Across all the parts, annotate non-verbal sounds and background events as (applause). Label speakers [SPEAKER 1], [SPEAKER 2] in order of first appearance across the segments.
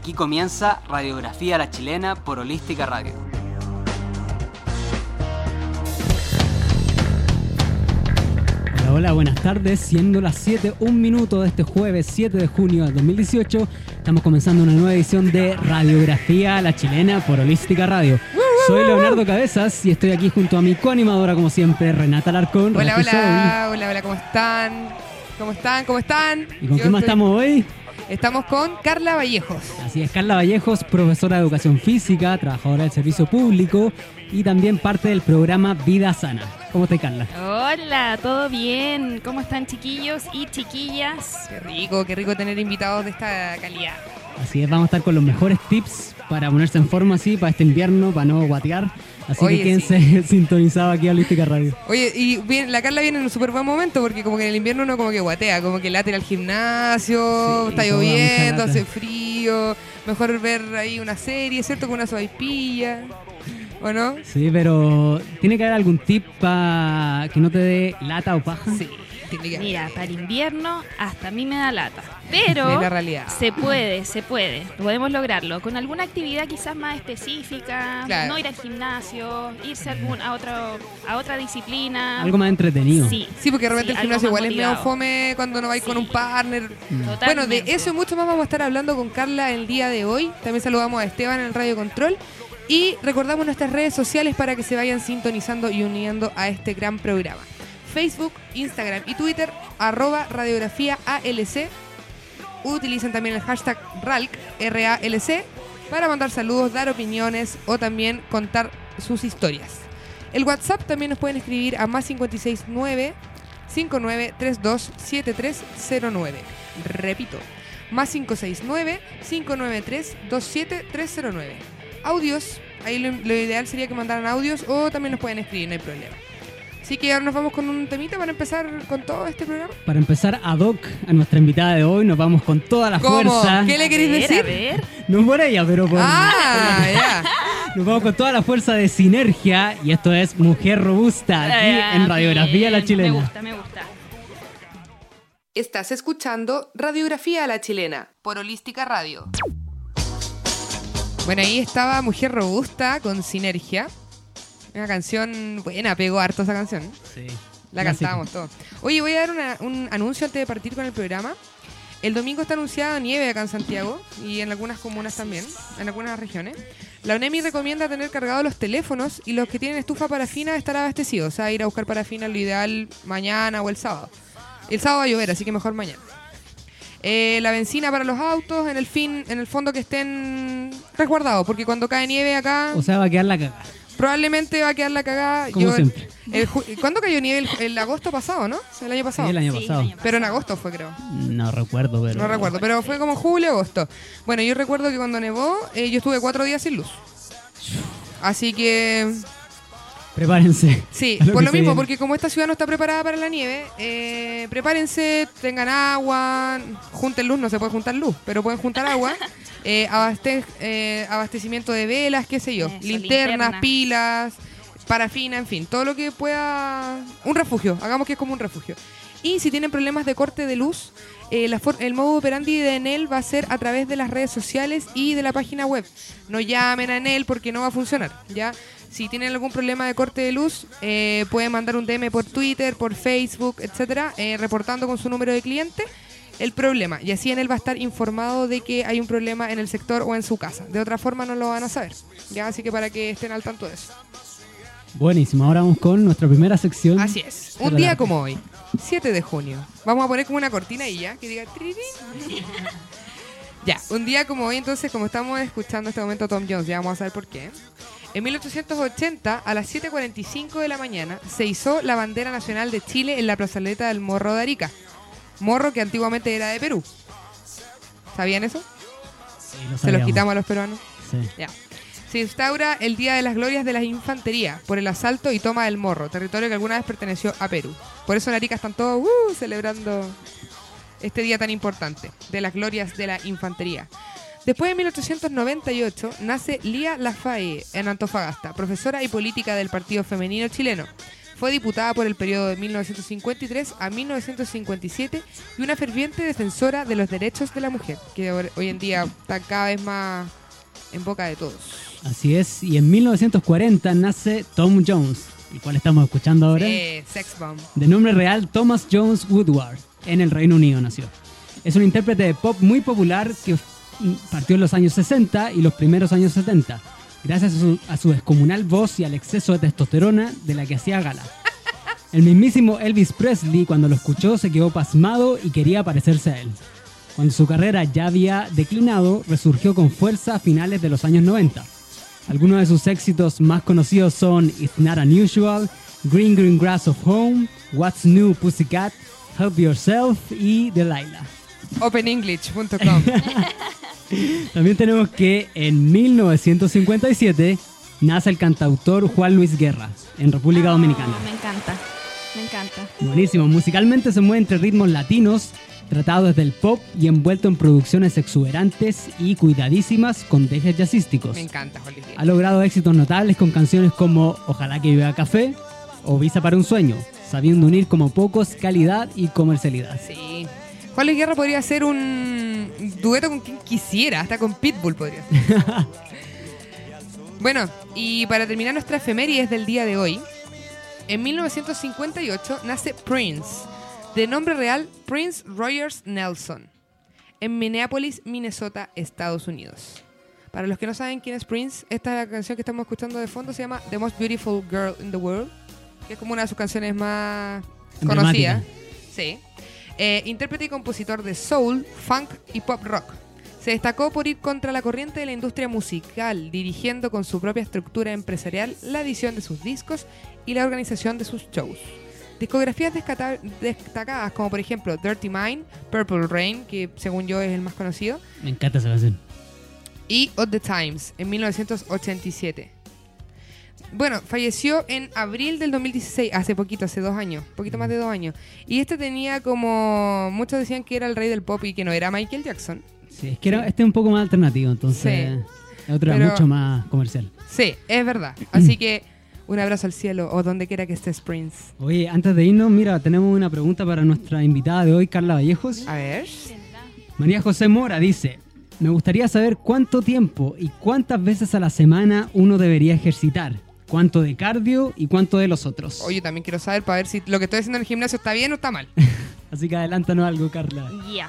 [SPEAKER 1] Aquí comienza Radiografía a la Chilena por Holística Radio.
[SPEAKER 2] Hola, hola, buenas tardes. Siendo las 7, un minuto de este jueves 7 de junio del 2018, estamos comenzando una nueva edición de Radiografía a la Chilena por Holística Radio. Soy Leonardo Cabezas y estoy aquí junto a mi coanimadora, como siempre, Renata Larcón.
[SPEAKER 3] Hola, hola, hola, hola, ¿cómo están? ¿Cómo están? ¿Cómo están?
[SPEAKER 2] ¿Y con
[SPEAKER 3] Yo
[SPEAKER 2] quién más
[SPEAKER 3] estoy-
[SPEAKER 2] estamos hoy?
[SPEAKER 3] Estamos con Carla Vallejos.
[SPEAKER 2] Así es, Carla Vallejos, profesora de educación física, trabajadora del servicio público y también parte del programa Vida Sana. ¿Cómo estás, Carla?
[SPEAKER 4] Hola, ¿todo bien? ¿Cómo están chiquillos y chiquillas?
[SPEAKER 3] Qué rico, qué rico tener invitados de esta calidad.
[SPEAKER 2] Así es, vamos a estar con los mejores tips para ponerse en forma así, para este invierno, para no guatear. Así
[SPEAKER 3] Oye,
[SPEAKER 2] que quédense (laughs) sintonizados aquí a Holística Radio.
[SPEAKER 3] Oye, y bien, la Carla viene en un súper buen momento porque como que en el invierno uno como que guatea, como que late al gimnasio,
[SPEAKER 2] Sí,
[SPEAKER 3] está lloviendo, hace frío, mejor ver ahí una serie, ¿cierto? Con una sopaipilla, ¿o no?
[SPEAKER 2] Sí, pero ¿tiene que haber algún tip para que no te dé lata o paja?
[SPEAKER 3] Sí,
[SPEAKER 4] Mira, para el invierno hasta a mí me da lata.
[SPEAKER 3] Es
[SPEAKER 4] Pero
[SPEAKER 3] la realidad.
[SPEAKER 4] se puede, se puede. Podemos lograrlo. Con alguna actividad quizás más específica.
[SPEAKER 3] Claro.
[SPEAKER 4] No ir al gimnasio, irse a, algún, a, otro, a otra disciplina.
[SPEAKER 2] Algo más entretenido.
[SPEAKER 4] Sí.
[SPEAKER 3] Sí, porque de repente
[SPEAKER 4] Sí,
[SPEAKER 3] el gimnasio igual es medio
[SPEAKER 4] motivado.
[SPEAKER 3] fome cuando no vais con un partner.
[SPEAKER 2] Mm.
[SPEAKER 3] Bueno, de
[SPEAKER 4] Totalmente.
[SPEAKER 3] eso y mucho más vamos a estar hablando con Carla el día de hoy. También saludamos a Esteban en el Radio Control. Y recordamos nuestras redes sociales para que se vayan sintonizando y uniendo a este gran programa. Facebook, Instagram y Twitter, arroba radiografía ALC. Utilicen también el hashtag RALC, para mandar saludos, dar opiniones o también contar sus historias. El WhatsApp también nos pueden escribir a más 569 5932 7309. Repito, más 569 593 27309. Audios, ahí lo, lo ideal sería que mandaran audios o también nos pueden escribir, no hay problema. Así que ahora nos vamos con un temita para empezar con todo este programa.
[SPEAKER 2] Para empezar ad hoc a nuestra invitada de hoy, nos vamos con toda la
[SPEAKER 3] ¿Cómo?
[SPEAKER 2] fuerza.
[SPEAKER 3] ¿Qué le
[SPEAKER 4] A
[SPEAKER 3] queréis
[SPEAKER 4] ver,
[SPEAKER 3] decir?
[SPEAKER 4] A ver.
[SPEAKER 2] No por ella, pero por...
[SPEAKER 3] Ah, ya. (laughs)
[SPEAKER 2] Nos vamos con toda la fuerza de sinergia y esto es Mujer Robusta aquí
[SPEAKER 4] Ah,
[SPEAKER 2] en Radiografía La
[SPEAKER 4] bien.
[SPEAKER 2] Chilena.
[SPEAKER 4] Me gusta, me gusta.
[SPEAKER 3] Estás escuchando Radiografía a la Chilena por Holística Radio. Bueno, ahí estaba Mujer Robusta con Sinergia. Una canción buena, pegó harto esa canción.
[SPEAKER 2] Sí.
[SPEAKER 3] La cantábamos todos. Oye, voy a dar una- un anuncio antes de partir con el programa. El domingo está anunciada nieve acá en Santiago y en algunas comunas también, en algunas regiones. La UNEMI recomienda tener cargados los teléfonos y los que tienen estufa parafina estar abastecidos. O sea, ir a buscar parafina lo ideal mañana o el sábado. El sábado va a llover, así que mejor mañana. Eh, la benzina para los autos, en el fin, en el fondo que estén resguardados, porque cuando cae nieve acá,
[SPEAKER 2] O sea, va a quedar la cagada.
[SPEAKER 3] Probablemente va a quedar la cagada.
[SPEAKER 2] Como siempre.
[SPEAKER 3] el ju- ¿Cuándo cayó nieve? El, el agosto pasado, ¿no? El año
[SPEAKER 2] Sí,
[SPEAKER 3] pasado.
[SPEAKER 2] el año pasado.
[SPEAKER 4] año
[SPEAKER 3] Pero en agosto fue, creo.
[SPEAKER 2] No recuerdo, pero...
[SPEAKER 3] No recuerdo, pero fue como julio, agosto. Bueno, yo recuerdo que cuando nevó, eh, yo estuve cuatro días sin luz. Así que,
[SPEAKER 2] Prepárense.
[SPEAKER 3] sí, (laughs)
[SPEAKER 2] lo
[SPEAKER 3] por lo mismo,
[SPEAKER 2] viene.
[SPEAKER 3] porque como esta ciudad no está preparada para la nieve, eh, prepárense, tengan agua, junten luz, no se puede juntar luz, pero pueden juntar agua, (laughs) eh, abaste- eh, abastecimiento de velas, qué sé yo,
[SPEAKER 4] Eso,
[SPEAKER 3] linternas,
[SPEAKER 4] linterna.
[SPEAKER 3] pilas, parafina, en fin, todo lo que pueda... Un refugio, hagamos que es como un refugio. Y si tienen problemas de corte de luz, eh, la el modo operandi de Enel va a ser a través de las redes sociales y de la página web. No llamen a Enel porque no va a funcionar, ¿ya? Si tienen algún problema de corte de luz, eh, pueden mandar un DM por Twitter, por Facebook, etcétera, eh, reportando con su número de cliente el problema. Y así Enel va a estar informado de que hay un problema en el sector o en su casa. De otra forma no lo van a saber, ¿ya? Así que para que estén al tanto de eso.
[SPEAKER 2] Buenísimo, ahora vamos con nuestra primera sección.
[SPEAKER 3] Así es. Un día como hoy, 7 de junio. Vamos a poner como una cortina ahí ya, que diga... (laughs) Ya, un día como hoy, entonces, como estamos escuchando en este momento Tom Jones, ya vamos a saber por qué. En 1880, a las 7.45 de la mañana, se izó la bandera nacional de Chile en la plazoleta del Morro de Arica. Morro que antiguamente era de Perú. ¿Sabían eso?
[SPEAKER 2] Sí, lo
[SPEAKER 3] Se los quitamos a los peruanos.
[SPEAKER 2] Sí.
[SPEAKER 3] Ya. Se instaura el Día de las Glorias de la Infantería por el asalto y toma del Morro, territorio que alguna vez perteneció a Perú. Por eso en Arica están todos uh, celebrando este día tan importante de las glorias de la infantería. Después de 1898 nace Lía Lafaye en Antofagasta, profesora y política del Partido Femenino Chileno. Fue diputada por el periodo de 1953 a 1957 y una ferviente defensora de los derechos de la mujer, que hoy en día está cada vez más en boca de todos.
[SPEAKER 2] Así es, y en 1940 nace Tom Jones, el cual estamos escuchando ahora.
[SPEAKER 3] Eh, sex bomb.
[SPEAKER 2] De nombre real Thomas Jones Woodward, en el Reino Unido nació. Es un intérprete de pop muy popular que partió en los años 60 y los primeros años 70, gracias a su, descomunal voz y al exceso de testosterona de la que hacía gala. El mismísimo Elvis Presley, cuando lo escuchó, se quedó pasmado y quería parecerse a él. Cuando su carrera ya había declinado, resurgió con fuerza a finales de los años 90. Algunos de sus éxitos más conocidos son It's Not Unusual, Green Green Grass of Home, What's New Pussycat, Help Yourself y Delilah.
[SPEAKER 3] OpenEnglish.com. (laughs)
[SPEAKER 2] También tenemos que en 1957 nace el cantautor Juan Luis Guerra en República Dominicana.
[SPEAKER 4] Me encanta, me encanta.
[SPEAKER 2] Buenísimo, musicalmente se mueve entre ritmos latinos, tratado desde el pop y envuelto en producciones exuberantes y cuidadísimas con dejes jazzísticos.
[SPEAKER 3] Me encanta, Guerra.
[SPEAKER 2] Ha logrado éxitos notables con canciones como Ojalá que viva café o Visa para un sueño, sabiendo unir como pocos calidad y comercialidad.
[SPEAKER 3] Sí. Juan Luis Guerra podría ser un dueto con quien quisiera, hasta con Pitbull podría ser. (laughs) bueno, y para terminar nuestra efemérides del día de hoy, en 1958 nace Prince, de nombre real Prince Rogers Nelson, en Minneapolis, Minnesota, Estados Unidos. Para los que no saben quién es Prince, esta canción que estamos escuchando de fondo se llama The Most Beautiful Girl in the World, que es como una de sus canciones más conocidas. Sí. Eh, intérprete y compositor de soul, funk y pop rock. Se destacó por ir contra la corriente de la industria musical, dirigiendo con su propia estructura empresarial la edición de sus discos y la organización de sus shows. Discografías destacadas como por ejemplo Dirty Mind, Purple Rain, que según yo es el más conocido,
[SPEAKER 2] Me encanta esa canción.
[SPEAKER 3] y At the Times en 1987. Bueno, falleció en abril del 2016, hace poquito, hace dos años, poquito más de dos años. Y este tenía como, muchos decían que era el rey del pop y que no era Michael Jackson.
[SPEAKER 2] Sí, es que era, este es un poco más alternativo, entonces el otro
[SPEAKER 3] Pero-
[SPEAKER 2] mucho más comercial.
[SPEAKER 3] Sí, es verdad. Así que un abrazo al cielo o donde quiera que estés, Prince.
[SPEAKER 2] Oye, antes de irnos, mira, tenemos una pregunta para nuestra invitada de hoy, Carla Vallejos.
[SPEAKER 3] A ver.
[SPEAKER 2] María José Mora dice, me gustaría saber cuánto tiempo y cuántas veces a la semana uno debería ejercitar. Cuánto de cardio y cuánto de los otros.
[SPEAKER 3] Oye, también quiero saber para ver si lo que estoy haciendo en el gimnasio está bien o está mal. (laughs)
[SPEAKER 2] Así que adelántanos algo, Carla.
[SPEAKER 4] Ya.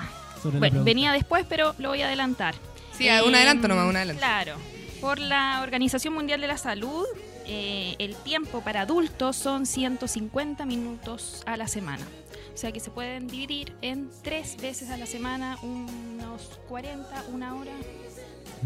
[SPEAKER 4] Bueno, venía después, pero lo voy a adelantar.
[SPEAKER 3] Sí, un adelanto nomás, un adelanto.
[SPEAKER 4] Claro. Por la Organización Mundial de la Salud, eh, el tiempo para adultos son 150 minutos a la semana. O sea que se pueden dividir en tres veces a la semana, unos 40, una hora,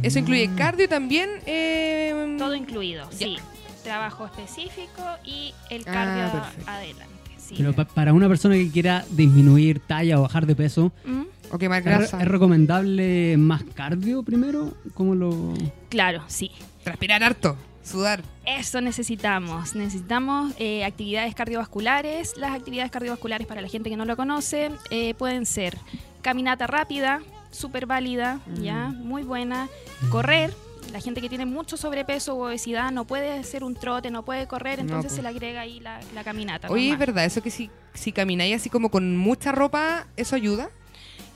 [SPEAKER 3] Eso incluye cardio también. eh,
[SPEAKER 4] todo incluido,
[SPEAKER 3] Ya.
[SPEAKER 4] sí. Trabajo específico y el
[SPEAKER 3] Ah,
[SPEAKER 4] cardio adelante. Sí.
[SPEAKER 2] Pero pa- para una persona que quiera disminuir talla o bajar de peso,
[SPEAKER 4] ¿Mm?
[SPEAKER 3] O quemar
[SPEAKER 2] ¿es, re-
[SPEAKER 3] grasa.
[SPEAKER 2] es recomendable más cardio primero? ¿Cómo lo...?
[SPEAKER 4] Claro, sí.
[SPEAKER 3] Transpirar harto. Sudar.
[SPEAKER 4] Eso necesitamos. Necesitamos eh, actividades cardiovasculares. Las actividades cardiovasculares, para la gente que no lo conoce, eh, pueden ser caminata rápida, súper válida, ya, muy buena. Correr. La gente que tiene mucho sobrepeso o obesidad no puede hacer un trote, no puede correr,
[SPEAKER 3] No,
[SPEAKER 4] entonces
[SPEAKER 3] pues.
[SPEAKER 4] se le agrega ahí la, la caminata.
[SPEAKER 3] Oye, es verdad, eso que si, si camináis así como con mucha ropa, ¿eso ayuda?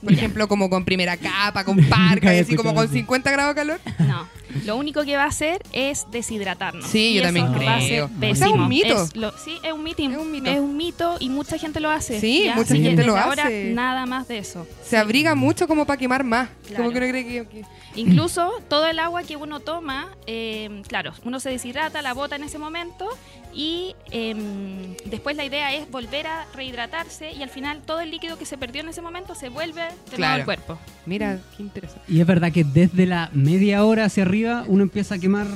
[SPEAKER 3] Por
[SPEAKER 4] Mira.
[SPEAKER 3] ejemplo, como con primera capa, con parca, (laughs) así como con
[SPEAKER 2] eso.
[SPEAKER 3] 50 grados de calor.
[SPEAKER 4] No, lo único que va a hacer es deshidratarnos.
[SPEAKER 3] Sí,
[SPEAKER 4] Y
[SPEAKER 3] yo
[SPEAKER 4] eso
[SPEAKER 3] también
[SPEAKER 4] va a
[SPEAKER 3] creo.
[SPEAKER 4] ser
[SPEAKER 3] O sea, es un mito.
[SPEAKER 4] Es lo- sí, es un, mitin-
[SPEAKER 3] Es un mito.
[SPEAKER 4] es un mito y mucha gente lo hace.
[SPEAKER 3] Sí,
[SPEAKER 4] ya,
[SPEAKER 3] mucha
[SPEAKER 4] que
[SPEAKER 2] gente
[SPEAKER 3] lo
[SPEAKER 4] desde ahora
[SPEAKER 3] hace.
[SPEAKER 4] nada más de eso.
[SPEAKER 3] Se abriga mucho como para quemar más.
[SPEAKER 4] Claro.
[SPEAKER 3] Como que uno cree que... que-
[SPEAKER 4] Incluso todo el agua que uno toma, eh, claro, uno se deshidrata, la bota en ese momento y em, después la idea es volver a rehidratarse y al final todo el líquido que se perdió en ese momento se vuelve de nuevo
[SPEAKER 3] Claro.
[SPEAKER 4] al cuerpo.
[SPEAKER 3] Mira, qué interesante.
[SPEAKER 2] Y es verdad que desde la media hora hacia arriba uno empieza a quemar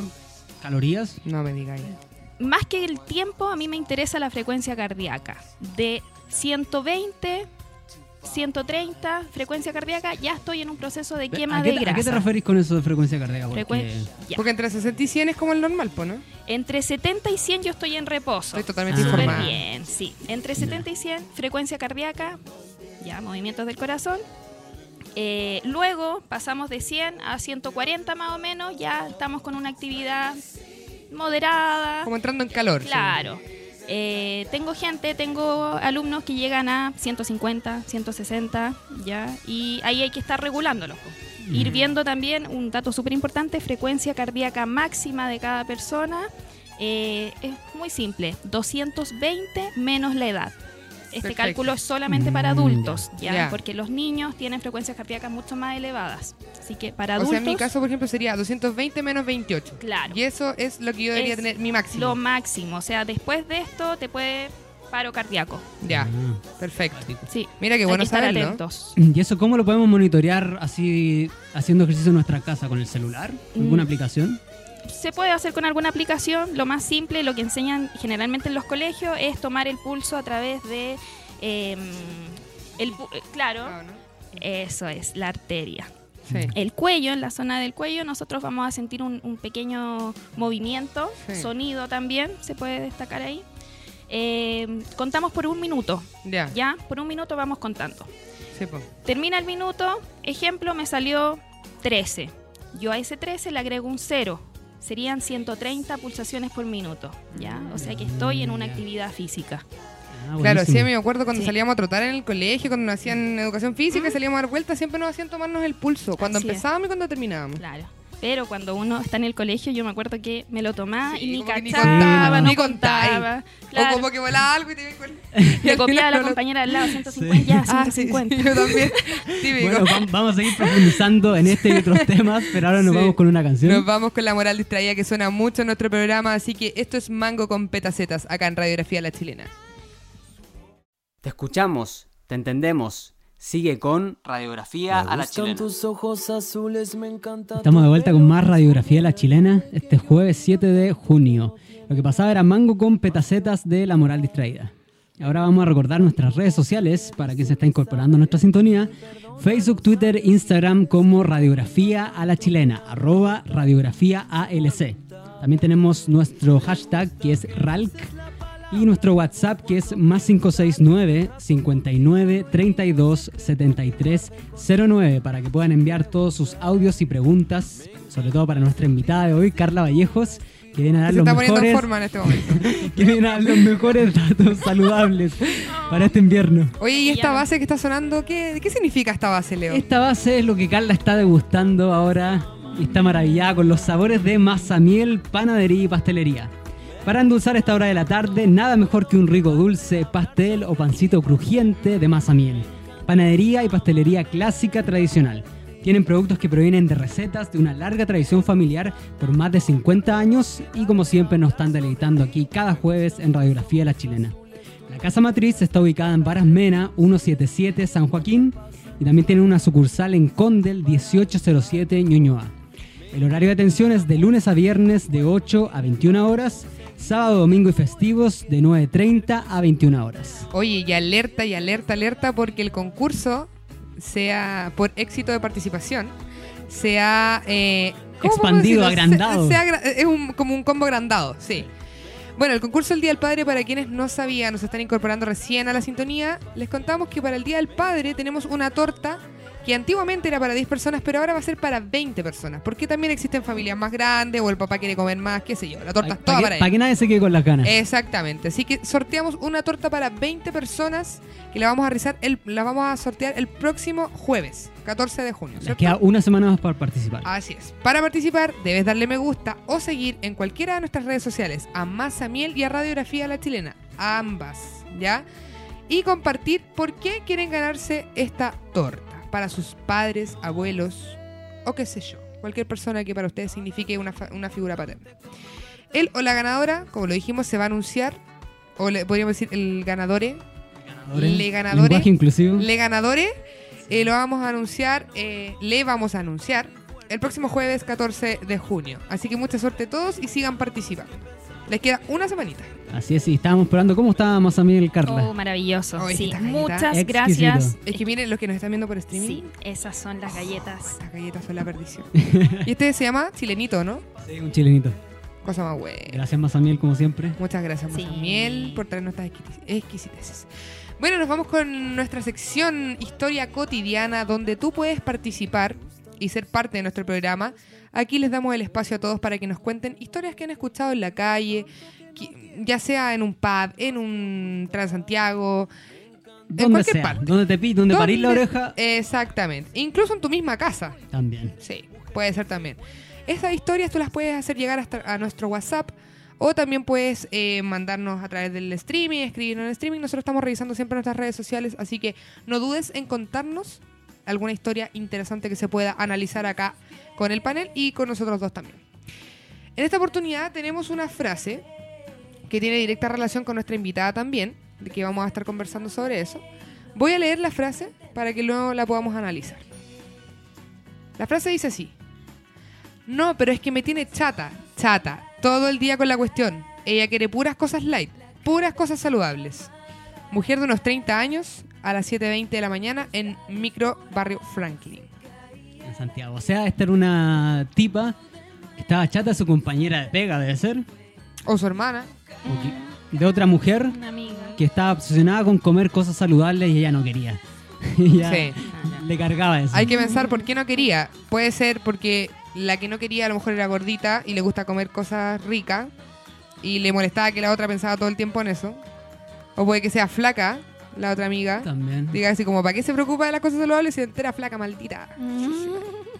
[SPEAKER 2] calorías.
[SPEAKER 3] No me digáis.
[SPEAKER 4] Más que el tiempo, a mí me interesa la frecuencia cardíaca. De 120, 130 frecuencia cardíaca, ya estoy en un proceso de quema
[SPEAKER 2] ¿A qué,
[SPEAKER 4] de grasa.
[SPEAKER 2] ¿A qué te referís con eso de frecuencia cardíaca? Porque-
[SPEAKER 4] ya.
[SPEAKER 3] Porque entre 60 y 100 es como el normal, ¿no?
[SPEAKER 4] Entre 70 y 100 yo estoy en reposo.
[SPEAKER 3] Estoy totalmente
[SPEAKER 2] Ah.
[SPEAKER 4] Súper
[SPEAKER 3] informada.
[SPEAKER 4] bien, sí. Entre 70 y 100, frecuencia cardíaca, ya, movimientos del corazón. Eh, luego pasamos de 100 a 140 más o menos, ya estamos con una actividad moderada.
[SPEAKER 3] Como entrando en calor. sí.
[SPEAKER 4] Eh, tengo gente, tengo alumnos que llegan a 150, 160, ¿ya? Y ahí hay que estar regulándolo. po. Ir viendo también un dato súper importante, frecuencia cardíaca máxima de cada persona. Eh, es muy simple, 220 menos la edad. Este
[SPEAKER 3] Perfecto.
[SPEAKER 4] cálculo es solamente para
[SPEAKER 2] Mm,
[SPEAKER 4] adultos, ¿ya?
[SPEAKER 3] Ya.
[SPEAKER 4] Porque los niños tienen frecuencias cardíacas mucho más elevadas. Así que para
[SPEAKER 3] O
[SPEAKER 4] adultos,
[SPEAKER 3] sea, en mi caso, por ejemplo, sería 220 menos 28.
[SPEAKER 4] claro.
[SPEAKER 3] Y eso es lo que yo debería
[SPEAKER 4] Es
[SPEAKER 3] tener, mi máximo.
[SPEAKER 4] Lo máximo, o sea, después de esto te puede paro cardíaco.
[SPEAKER 3] Ya,
[SPEAKER 2] Ah.
[SPEAKER 3] perfecto.
[SPEAKER 4] Sí.
[SPEAKER 3] Mira qué bueno saberlo.
[SPEAKER 4] atentos.
[SPEAKER 2] ¿Y eso cómo lo podemos monitorear así haciendo ejercicio en nuestra casa con el celular? ¿Alguna
[SPEAKER 4] Mm.
[SPEAKER 2] aplicación?
[SPEAKER 4] Se puede hacer con alguna aplicación. Lo más simple, lo que enseñan generalmente en los colegios, es tomar el pulso a través de. eh, el, eh, claro,
[SPEAKER 3] Ah, ¿no?
[SPEAKER 4] eso es, la arteria.
[SPEAKER 3] Sí.
[SPEAKER 4] El cuello, en la zona del cuello, nosotros vamos a sentir un, un pequeño movimiento,
[SPEAKER 3] Sí.
[SPEAKER 4] sonido también, se puede destacar ahí. Eh, contamos por un minuto,
[SPEAKER 3] Ya,
[SPEAKER 4] ¿ya? Por un minuto vamos contando.
[SPEAKER 3] sí.
[SPEAKER 4] Termina el minuto, ejemplo, me salió 13. Yo a ese 13 le agrego un 0. Serían 130 pulsaciones por minuto, ¿ya? O sea que estoy en una actividad física.
[SPEAKER 2] Ah,
[SPEAKER 3] Claro, sí, me acuerdo cuando
[SPEAKER 4] Sí.
[SPEAKER 3] salíamos a trotar en el colegio, cuando nos hacían educación física, y salíamos a dar vueltas, siempre nos hacían tomarnos el pulso, cuando
[SPEAKER 4] Así es.
[SPEAKER 3] empezábamos y cuando terminábamos.
[SPEAKER 4] Claro. Pero cuando uno está en el colegio, yo me acuerdo que me lo tomaba
[SPEAKER 3] Sí,
[SPEAKER 4] y ni
[SPEAKER 3] que ni
[SPEAKER 4] cachaba,
[SPEAKER 2] contaba,
[SPEAKER 4] no contaba.
[SPEAKER 3] O como que volaba algo y te con... (laughs)
[SPEAKER 4] Le (laughs) copiaba a la compañera al lado, 150, ya,
[SPEAKER 3] Ah, sí,
[SPEAKER 4] 150.
[SPEAKER 3] sí, yo también. (laughs) Típico.
[SPEAKER 2] Bueno, vam- vamos a seguir profundizando en este y otros temas, pero ahora nos
[SPEAKER 3] Sí.
[SPEAKER 2] vamos con una canción.
[SPEAKER 3] Nos vamos con la moral distraída que suena mucho en nuestro programa, así que esto es Mango con petacetas, acá en Radiografía La Chilena.
[SPEAKER 1] Te escuchamos, te entendemos. Sigue con Radiografía a la chilena.
[SPEAKER 5] tus ojos azules, me encanta.
[SPEAKER 2] Estamos de vuelta con más radiografía de la chilena este jueves 7 de junio. Lo que pasaba era mango con petacetas de la moral distraída. Ahora vamos a recordar nuestras redes sociales para quien se está incorporando a nuestra sintonía. Facebook, Twitter, Instagram como Radiografía a la Chilena, arroba Radiografía ALC. También tenemos nuestro hashtag que es RALC y nuestro WhatsApp que es más 569 59 32 73 09 para que puedan enviar todos sus audios y preguntas, sobre todo para nuestra invitada de hoy, Carla Vallejos, que viene a dar
[SPEAKER 3] Se
[SPEAKER 2] los
[SPEAKER 3] está poniendo en
[SPEAKER 2] mejores,
[SPEAKER 3] forma en este (laughs)
[SPEAKER 2] que viene a dar los mejores datos saludables para este invierno.
[SPEAKER 3] Oye, ¿y esta base que está sonando, qué, qué significa esta base, Leo?
[SPEAKER 2] Esta base es lo que Carla está degustando ahora y está maravillada con los sabores de mazamiel, panadería y pastelería. Para endulzar esta hora de la tarde, nada mejor que un rico dulce, pastel o pancito crujiente de mazamiel. Panadería y pastelería clásica tradicional. Tienen productos que provienen de recetas de una larga tradición familiar por más de 50 años y como siempre nos están deleitando aquí cada jueves en Radiografía La Chilena. La casa matriz está ubicada en Varas Mena 177 San Joaquín y también tiene una sucursal en Condel 1807 Ñuñoa. El horario de atención es de lunes a viernes de 8 a 21 horas, sábado, domingo y festivos de 9.30 a 21 horas.
[SPEAKER 3] Oye, y alerta, y alerta, alerta, porque el concurso sea por éxito de participación, se ha eh, ¿cómo podemos
[SPEAKER 2] Expandido, agrandado.
[SPEAKER 3] Se- se agra- es un- como un combo agrandado, sí. Bueno, el concurso del Día del Padre, para quienes no sabían, nos están incorporando recién a la sintonía, les contamos que para el Día del Padre tenemos una torta que antiguamente era para 10 personas, pero ahora va a ser para 20 personas, porque también existen familias más grandes o el papá quiere comer más, qué sé yo, la torta es toda
[SPEAKER 2] Para
[SPEAKER 3] para
[SPEAKER 2] que, pa'
[SPEAKER 3] él.
[SPEAKER 2] que nadie se quede con las ganas.
[SPEAKER 3] Exactamente. Así que sorteamos una torta para 20 personas que la vamos a realizar el, la vamos a sortear el próximo jueves, 14 de junio.
[SPEAKER 2] Les queda una semana más para participar.
[SPEAKER 3] Así es. Para participar debes darle me gusta o seguir en cualquiera de nuestras redes sociales a Masa Miel y a Radiografía La Chilena, ambas, ¿ya? Y compartir por qué quieren ganarse esta torta para sus padres, abuelos o qué sé yo, cualquier persona que para ustedes signifique una, una figura paterna. Él o la ganadora, como lo dijimos, se va a anunciar o le podríamos decir el ganadore, le.
[SPEAKER 2] Lenguaje inclusivo.
[SPEAKER 3] le ganadores eh, lo vamos a anunciar, eh, le vamos a anunciar el próximo jueves 14 de junio. Así que mucha suerte a todos y sigan participando. Les queda una semanita.
[SPEAKER 2] Así es, y estábamos esperando cómo estaba Mazamiel Carla.
[SPEAKER 4] Oh, maravilloso.
[SPEAKER 3] Oh,
[SPEAKER 4] sí, muchas
[SPEAKER 2] Exquisito.
[SPEAKER 4] gracias.
[SPEAKER 3] Es que miren, los que nos están viendo por streaming,
[SPEAKER 4] Sí, esas son las galletas.
[SPEAKER 3] estas galletas son la perdición. (laughs) y este se llama chilenito, ¿no?
[SPEAKER 2] Sí, un chilenito.
[SPEAKER 3] Cosa más buena.
[SPEAKER 2] Gracias Mazamiel como siempre.
[SPEAKER 3] Muchas gracias,
[SPEAKER 4] Sí.
[SPEAKER 3] Por traernos estas exquisi- exquisiteces. Bueno, nos vamos con nuestra sección Historia Cotidiana, donde tú puedes participar y ser parte de nuestro programa. Aquí les damos el espacio a todos para que nos cuenten historias que han escuchado en la calle, ya sea en un pub, en un Transantiago, en
[SPEAKER 2] Donde
[SPEAKER 3] cualquier
[SPEAKER 2] sea,
[SPEAKER 3] parte.
[SPEAKER 2] donde te pi, donde parís la
[SPEAKER 3] ¿Dónde-
[SPEAKER 2] oreja,
[SPEAKER 3] Exactamente. Incluso en tu misma casa.
[SPEAKER 2] también.
[SPEAKER 3] Sí, puede ser también. Esas historias tú las puedes hacer llegar hasta a nuestro WhatsApp o también puedes eh, mandarnos a través del streaming, escribirnos en el streaming. Nosotros estamos revisando siempre nuestras redes sociales, así que no dudes en contarnos alguna historia interesante que se pueda analizar acá con el panel y con nosotros dos también. En esta oportunidad tenemos una frase que tiene directa relación con nuestra invitada también, que vamos a estar conversando sobre eso. Voy a leer la frase para que luego la podamos analizar. La frase dice así. No, pero es que me tiene chata, chata, todo el día con la cuestión. Ella quiere puras cosas light, puras cosas saludables. Mujer de unos 30 años, a las 7.20 de la mañana, en Micro Barrio Franklin.
[SPEAKER 2] En Santiago. O sea, esta era una tipa que estaba chata su compañera de pega, debe ser.
[SPEAKER 3] O su hermana.
[SPEAKER 2] o que- de otra mujer
[SPEAKER 4] Una amiga.
[SPEAKER 2] que estaba obsesionada con comer cosas saludables y ella no quería. (laughs) ella
[SPEAKER 3] Sí.
[SPEAKER 2] le cargaba eso.
[SPEAKER 3] Hay que pensar por qué no quería. Puede ser porque la que no quería a lo mejor era gordita y le gusta comer cosas ricas y le molestaba que la otra pensaba todo el tiempo en eso. O puede que sea flaca, la otra amiga.
[SPEAKER 2] También.
[SPEAKER 3] Diga así como, ¿para qué se preocupa de las cosas saludables si entera flaca maldita?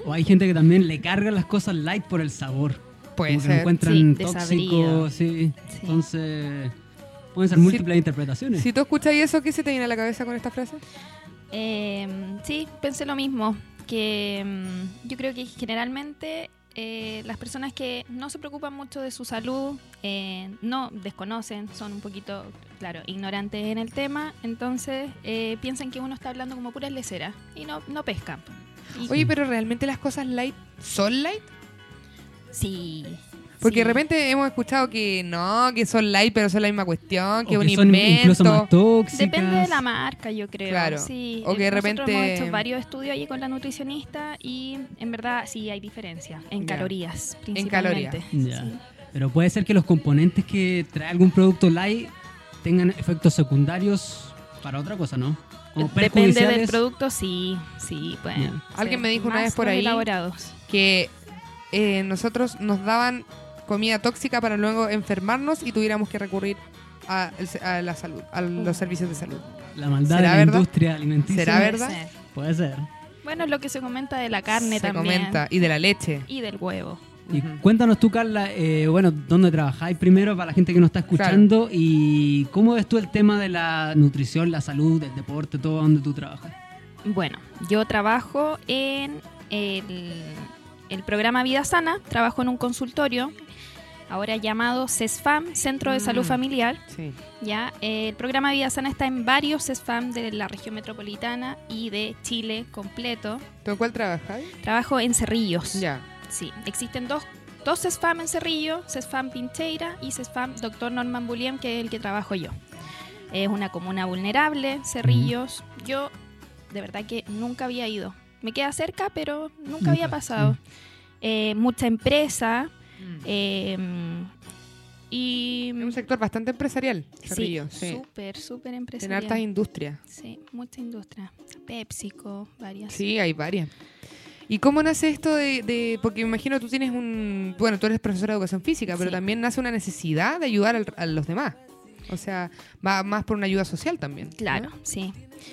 [SPEAKER 2] O hay gente que también le carga las cosas light por el sabor.
[SPEAKER 3] Puede
[SPEAKER 2] Como que lo
[SPEAKER 3] ser.
[SPEAKER 2] encuentran
[SPEAKER 4] Sí,
[SPEAKER 2] tóxico, sí.
[SPEAKER 4] Sí.
[SPEAKER 2] Entonces, pueden ser múltiples interpretaciones.
[SPEAKER 3] Si tú escuchas eso, ¿qué se te viene a la cabeza con esta frase?
[SPEAKER 4] Eh, sí, pensé lo mismo, que mm, yo creo que generalmente eh, las personas que no se preocupan mucho de su salud, eh, no desconocen, son un poquito, claro, ignorantes en el tema, entonces eh, piensan que uno está hablando como pura lecera y no, no pescan. Y-
[SPEAKER 3] Oye, pero ¿realmente las cosas light son light?
[SPEAKER 4] sí.
[SPEAKER 3] Porque
[SPEAKER 4] sí.
[SPEAKER 3] de repente hemos escuchado que no, que son light, pero son la misma cuestión, que
[SPEAKER 2] O
[SPEAKER 3] un
[SPEAKER 2] que son incluso más tóxicas.
[SPEAKER 4] Depende de la marca, yo creo.
[SPEAKER 3] Claro.
[SPEAKER 4] Sí,
[SPEAKER 3] O que de
[SPEAKER 4] eh,
[SPEAKER 3] repente-
[SPEAKER 4] hemos hecho varios estudios allí con la nutricionista y en verdad sí hay diferencia en calorías,
[SPEAKER 3] En calorías.
[SPEAKER 4] principalmente.
[SPEAKER 2] Ya.
[SPEAKER 4] Sí.
[SPEAKER 2] Pero puede ser que los componentes que trae algún producto light tengan efectos secundarios para otra cosa, ¿no? Como
[SPEAKER 4] Depende del producto, sí, sí.
[SPEAKER 2] Ya.
[SPEAKER 3] Alguien me dijo una vez por ahí-
[SPEAKER 4] elaborados.
[SPEAKER 3] Que eh, nosotros nos daban comida tóxica para luego enfermarnos y tuviéramos que recurrir a, el se- a la salud, a los servicios de salud.
[SPEAKER 2] La maldad de
[SPEAKER 3] ¿Será
[SPEAKER 2] la
[SPEAKER 3] verdad?
[SPEAKER 2] industria alimenticia.
[SPEAKER 3] ¿Será
[SPEAKER 4] Puede
[SPEAKER 3] verdad?
[SPEAKER 4] ser.
[SPEAKER 2] Puede ser.
[SPEAKER 4] Bueno, es lo que se comenta de la carne
[SPEAKER 3] Se
[SPEAKER 4] también.
[SPEAKER 3] comenta. Y de la leche.
[SPEAKER 4] Y del huevo.
[SPEAKER 2] Y cuéntanos tú, Carla, eh, bueno, dónde trabajáis primero para la gente que nos está escuchando y cómo ves tú el tema de la nutrición, la salud, el deporte, todo donde tú trabajas.
[SPEAKER 4] Bueno, yo trabajo en el, el programa Vida Sana, trabajo en un consultorio, ahora llamado CESFAM, Centro de Salud
[SPEAKER 3] Mm.
[SPEAKER 4] Familiar.
[SPEAKER 3] Sí.
[SPEAKER 4] Ya, Eh, el programa Vida Sana está en varios CESFAM de la región metropolitana y de Chile completo.
[SPEAKER 3] ¿Tú en cuál trabajas?
[SPEAKER 4] Trabajo en Cerrillos.
[SPEAKER 3] Ya.
[SPEAKER 4] Sí, existen dos, dos CESFAM en Cerrillo, CESFAM Pincheira y CESFAM Dr. Norman Bulliam, que es el que trabajo yo. Es una comuna vulnerable, Cerrillos. Yo de verdad que nunca había ido. Me queda cerca, pero nunca, había pasado.
[SPEAKER 2] mm.
[SPEAKER 4] Eh, mucha empresa
[SPEAKER 3] Mm.
[SPEAKER 4] eh, y...
[SPEAKER 3] Es un sector bastante empresarial,
[SPEAKER 4] Sí,
[SPEAKER 3] Cerrillo. Sí.
[SPEAKER 4] súper, súper
[SPEAKER 3] En
[SPEAKER 4] empresarial.
[SPEAKER 3] hartas industrias.
[SPEAKER 4] Sí, mucha industria. PepsiCo, varias.
[SPEAKER 3] Sí, hay varias. ¿Y cómo nace esto de, de- Porque me imagino tú tienes un... Bueno, tú eres profesora de educación física, pero
[SPEAKER 4] Sí.
[SPEAKER 3] también nace una necesidad de ayudar al- a los demás. O sea, va más por una ayuda social también. ¿no?
[SPEAKER 4] Claro, sí.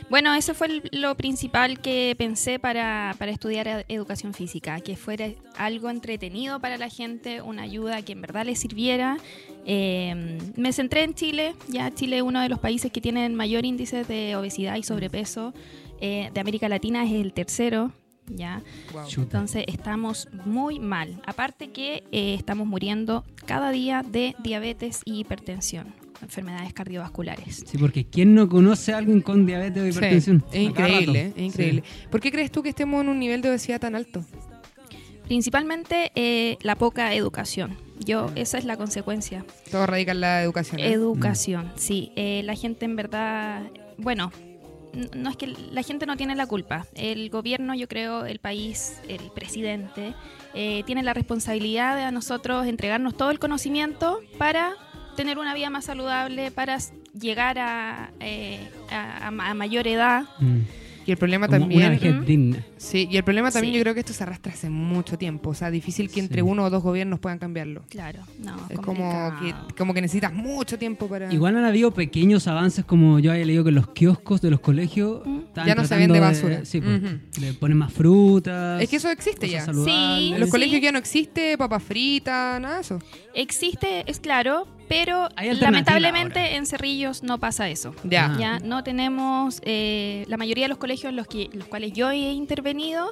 [SPEAKER 4] Bueno, eso fue el- lo principal que pensé para, para estudiar educación física, que fuera algo entretenido para la gente, una ayuda que en verdad les sirviera. Eh, me centré en Chile, ya Chile es uno de los países que tienen mayor índice de obesidad y sobrepeso. Eh, de América Latina es el tercero, ya. Entonces estamos muy mal. Aparte que eh, estamos muriendo cada día de diabetes y hipertensión, enfermedades cardiovasculares.
[SPEAKER 2] Sí, porque ¿quién no conoce a alguien con diabetes o
[SPEAKER 3] Sí,
[SPEAKER 2] hipertensión?
[SPEAKER 3] es increíble, es increíble. ¿Por qué crees tú que estemos en un nivel de obesidad tan alto?
[SPEAKER 4] Principalmente eh, la poca educación. Yo, esa es la consecuencia.
[SPEAKER 3] Todo radica en la educación. ¿eh?
[SPEAKER 4] Educación, sí. Eh, la gente en verdad, bueno, no es que la gente no tiene la culpa. El gobierno, yo creo, el país, el presidente, eh, tiene la responsabilidad de a nosotros entregarnos todo el conocimiento para tener una vida más saludable, para llegar a, eh, a- a ma- a mayor edad.
[SPEAKER 2] Mm.
[SPEAKER 3] Y el problema
[SPEAKER 2] como
[SPEAKER 3] también.
[SPEAKER 2] una vejez digna.
[SPEAKER 3] Sí, y el problema también
[SPEAKER 4] Sí.
[SPEAKER 3] yo creo que esto se arrastra hace mucho tiempo. O sea, difícil que entre
[SPEAKER 2] Sí.
[SPEAKER 3] uno o dos gobiernos puedan cambiarlo.
[SPEAKER 4] Claro, no,
[SPEAKER 3] Es como que, como que necesitas mucho tiempo para.
[SPEAKER 2] Igual han habido pequeños avances, como yo había leído que los kioscos de los colegios
[SPEAKER 4] Mm.
[SPEAKER 3] Ya no se
[SPEAKER 2] tratando
[SPEAKER 3] vende
[SPEAKER 2] de-
[SPEAKER 3] basura.
[SPEAKER 2] sí, pues, le ponen más frutas.
[SPEAKER 3] Es que eso existe ya.
[SPEAKER 2] saludables.
[SPEAKER 3] En los
[SPEAKER 4] Sí.
[SPEAKER 3] colegios ya no existe papas fritas, nada de eso.
[SPEAKER 4] Existe, es claro, pero lamentablemente en Cerrillos no pasa eso.
[SPEAKER 3] Ya.
[SPEAKER 4] Ya no tenemos, eh, la mayoría de los colegios en los, que, los cuales yo he intervenido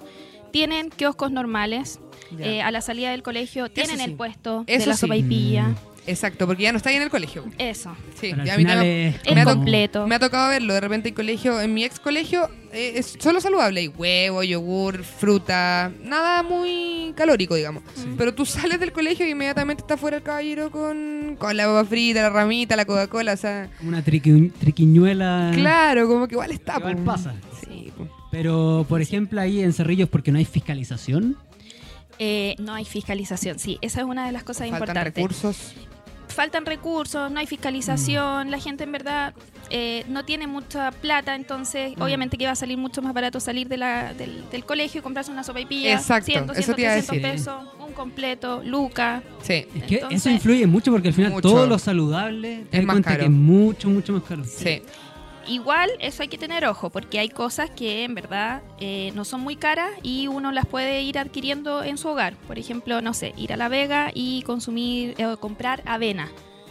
[SPEAKER 4] tienen kioscos normales. Eh, a la salida del colegio tienen
[SPEAKER 3] sí.
[SPEAKER 4] el puesto
[SPEAKER 3] Eso
[SPEAKER 4] de la
[SPEAKER 3] sí.
[SPEAKER 4] sopaipilla.
[SPEAKER 2] Mm.
[SPEAKER 3] Exacto, porque ya no está ahí en el colegio.
[SPEAKER 4] Eso,
[SPEAKER 3] Sí,
[SPEAKER 2] Pero al
[SPEAKER 3] ya a mí
[SPEAKER 2] final es
[SPEAKER 4] es
[SPEAKER 3] me ha
[SPEAKER 2] como-
[SPEAKER 4] completo.
[SPEAKER 3] Me ha tocado verlo, de repente hay colegio, en mi ex colegio eh, es solo saludable, hay huevo, yogur, fruta, nada muy calórico, digamos. Pero tú sales del colegio y inmediatamente está fuera el caballero con, con la papa frita, la ramita, la Coca-Cola, o sea,
[SPEAKER 2] Una triqui- triquiñuela.
[SPEAKER 3] claro, como que igual está.
[SPEAKER 2] Igual pasa.
[SPEAKER 3] Sí.
[SPEAKER 2] Pero, por ejemplo, ahí en Cerrillos, porque no hay fiscalización.
[SPEAKER 4] Eh, no hay fiscalización, sí, esa es una de las cosas
[SPEAKER 3] faltan
[SPEAKER 4] importantes.
[SPEAKER 3] recursos.
[SPEAKER 4] Faltan recursos, no hay fiscalización, la gente en verdad eh, no tiene mucha plata, entonces
[SPEAKER 3] Mm.
[SPEAKER 4] obviamente que va a salir mucho más barato salir de la, del, del colegio y comprarse una sopaipilla,
[SPEAKER 3] Exacto,
[SPEAKER 4] 100,
[SPEAKER 3] eso
[SPEAKER 4] 200,
[SPEAKER 3] te iba a
[SPEAKER 4] 300
[SPEAKER 3] decir.
[SPEAKER 4] pesos, un completo, Luca.
[SPEAKER 3] Sí,
[SPEAKER 2] Es que
[SPEAKER 4] Entonces-
[SPEAKER 2] eso influye mucho porque al final
[SPEAKER 3] Mucho.
[SPEAKER 2] todo lo saludable te
[SPEAKER 3] Es más
[SPEAKER 2] cuenta
[SPEAKER 3] caro.
[SPEAKER 2] que es mucho, mucho más caro.
[SPEAKER 3] sí.
[SPEAKER 4] Igual eso hay que tener ojo, porque hay cosas que en verdad eh, no son muy caras y uno las puede ir adquiriendo en su hogar. Por ejemplo, no sé, ir a La Vega y consumir, eh, comprar avena.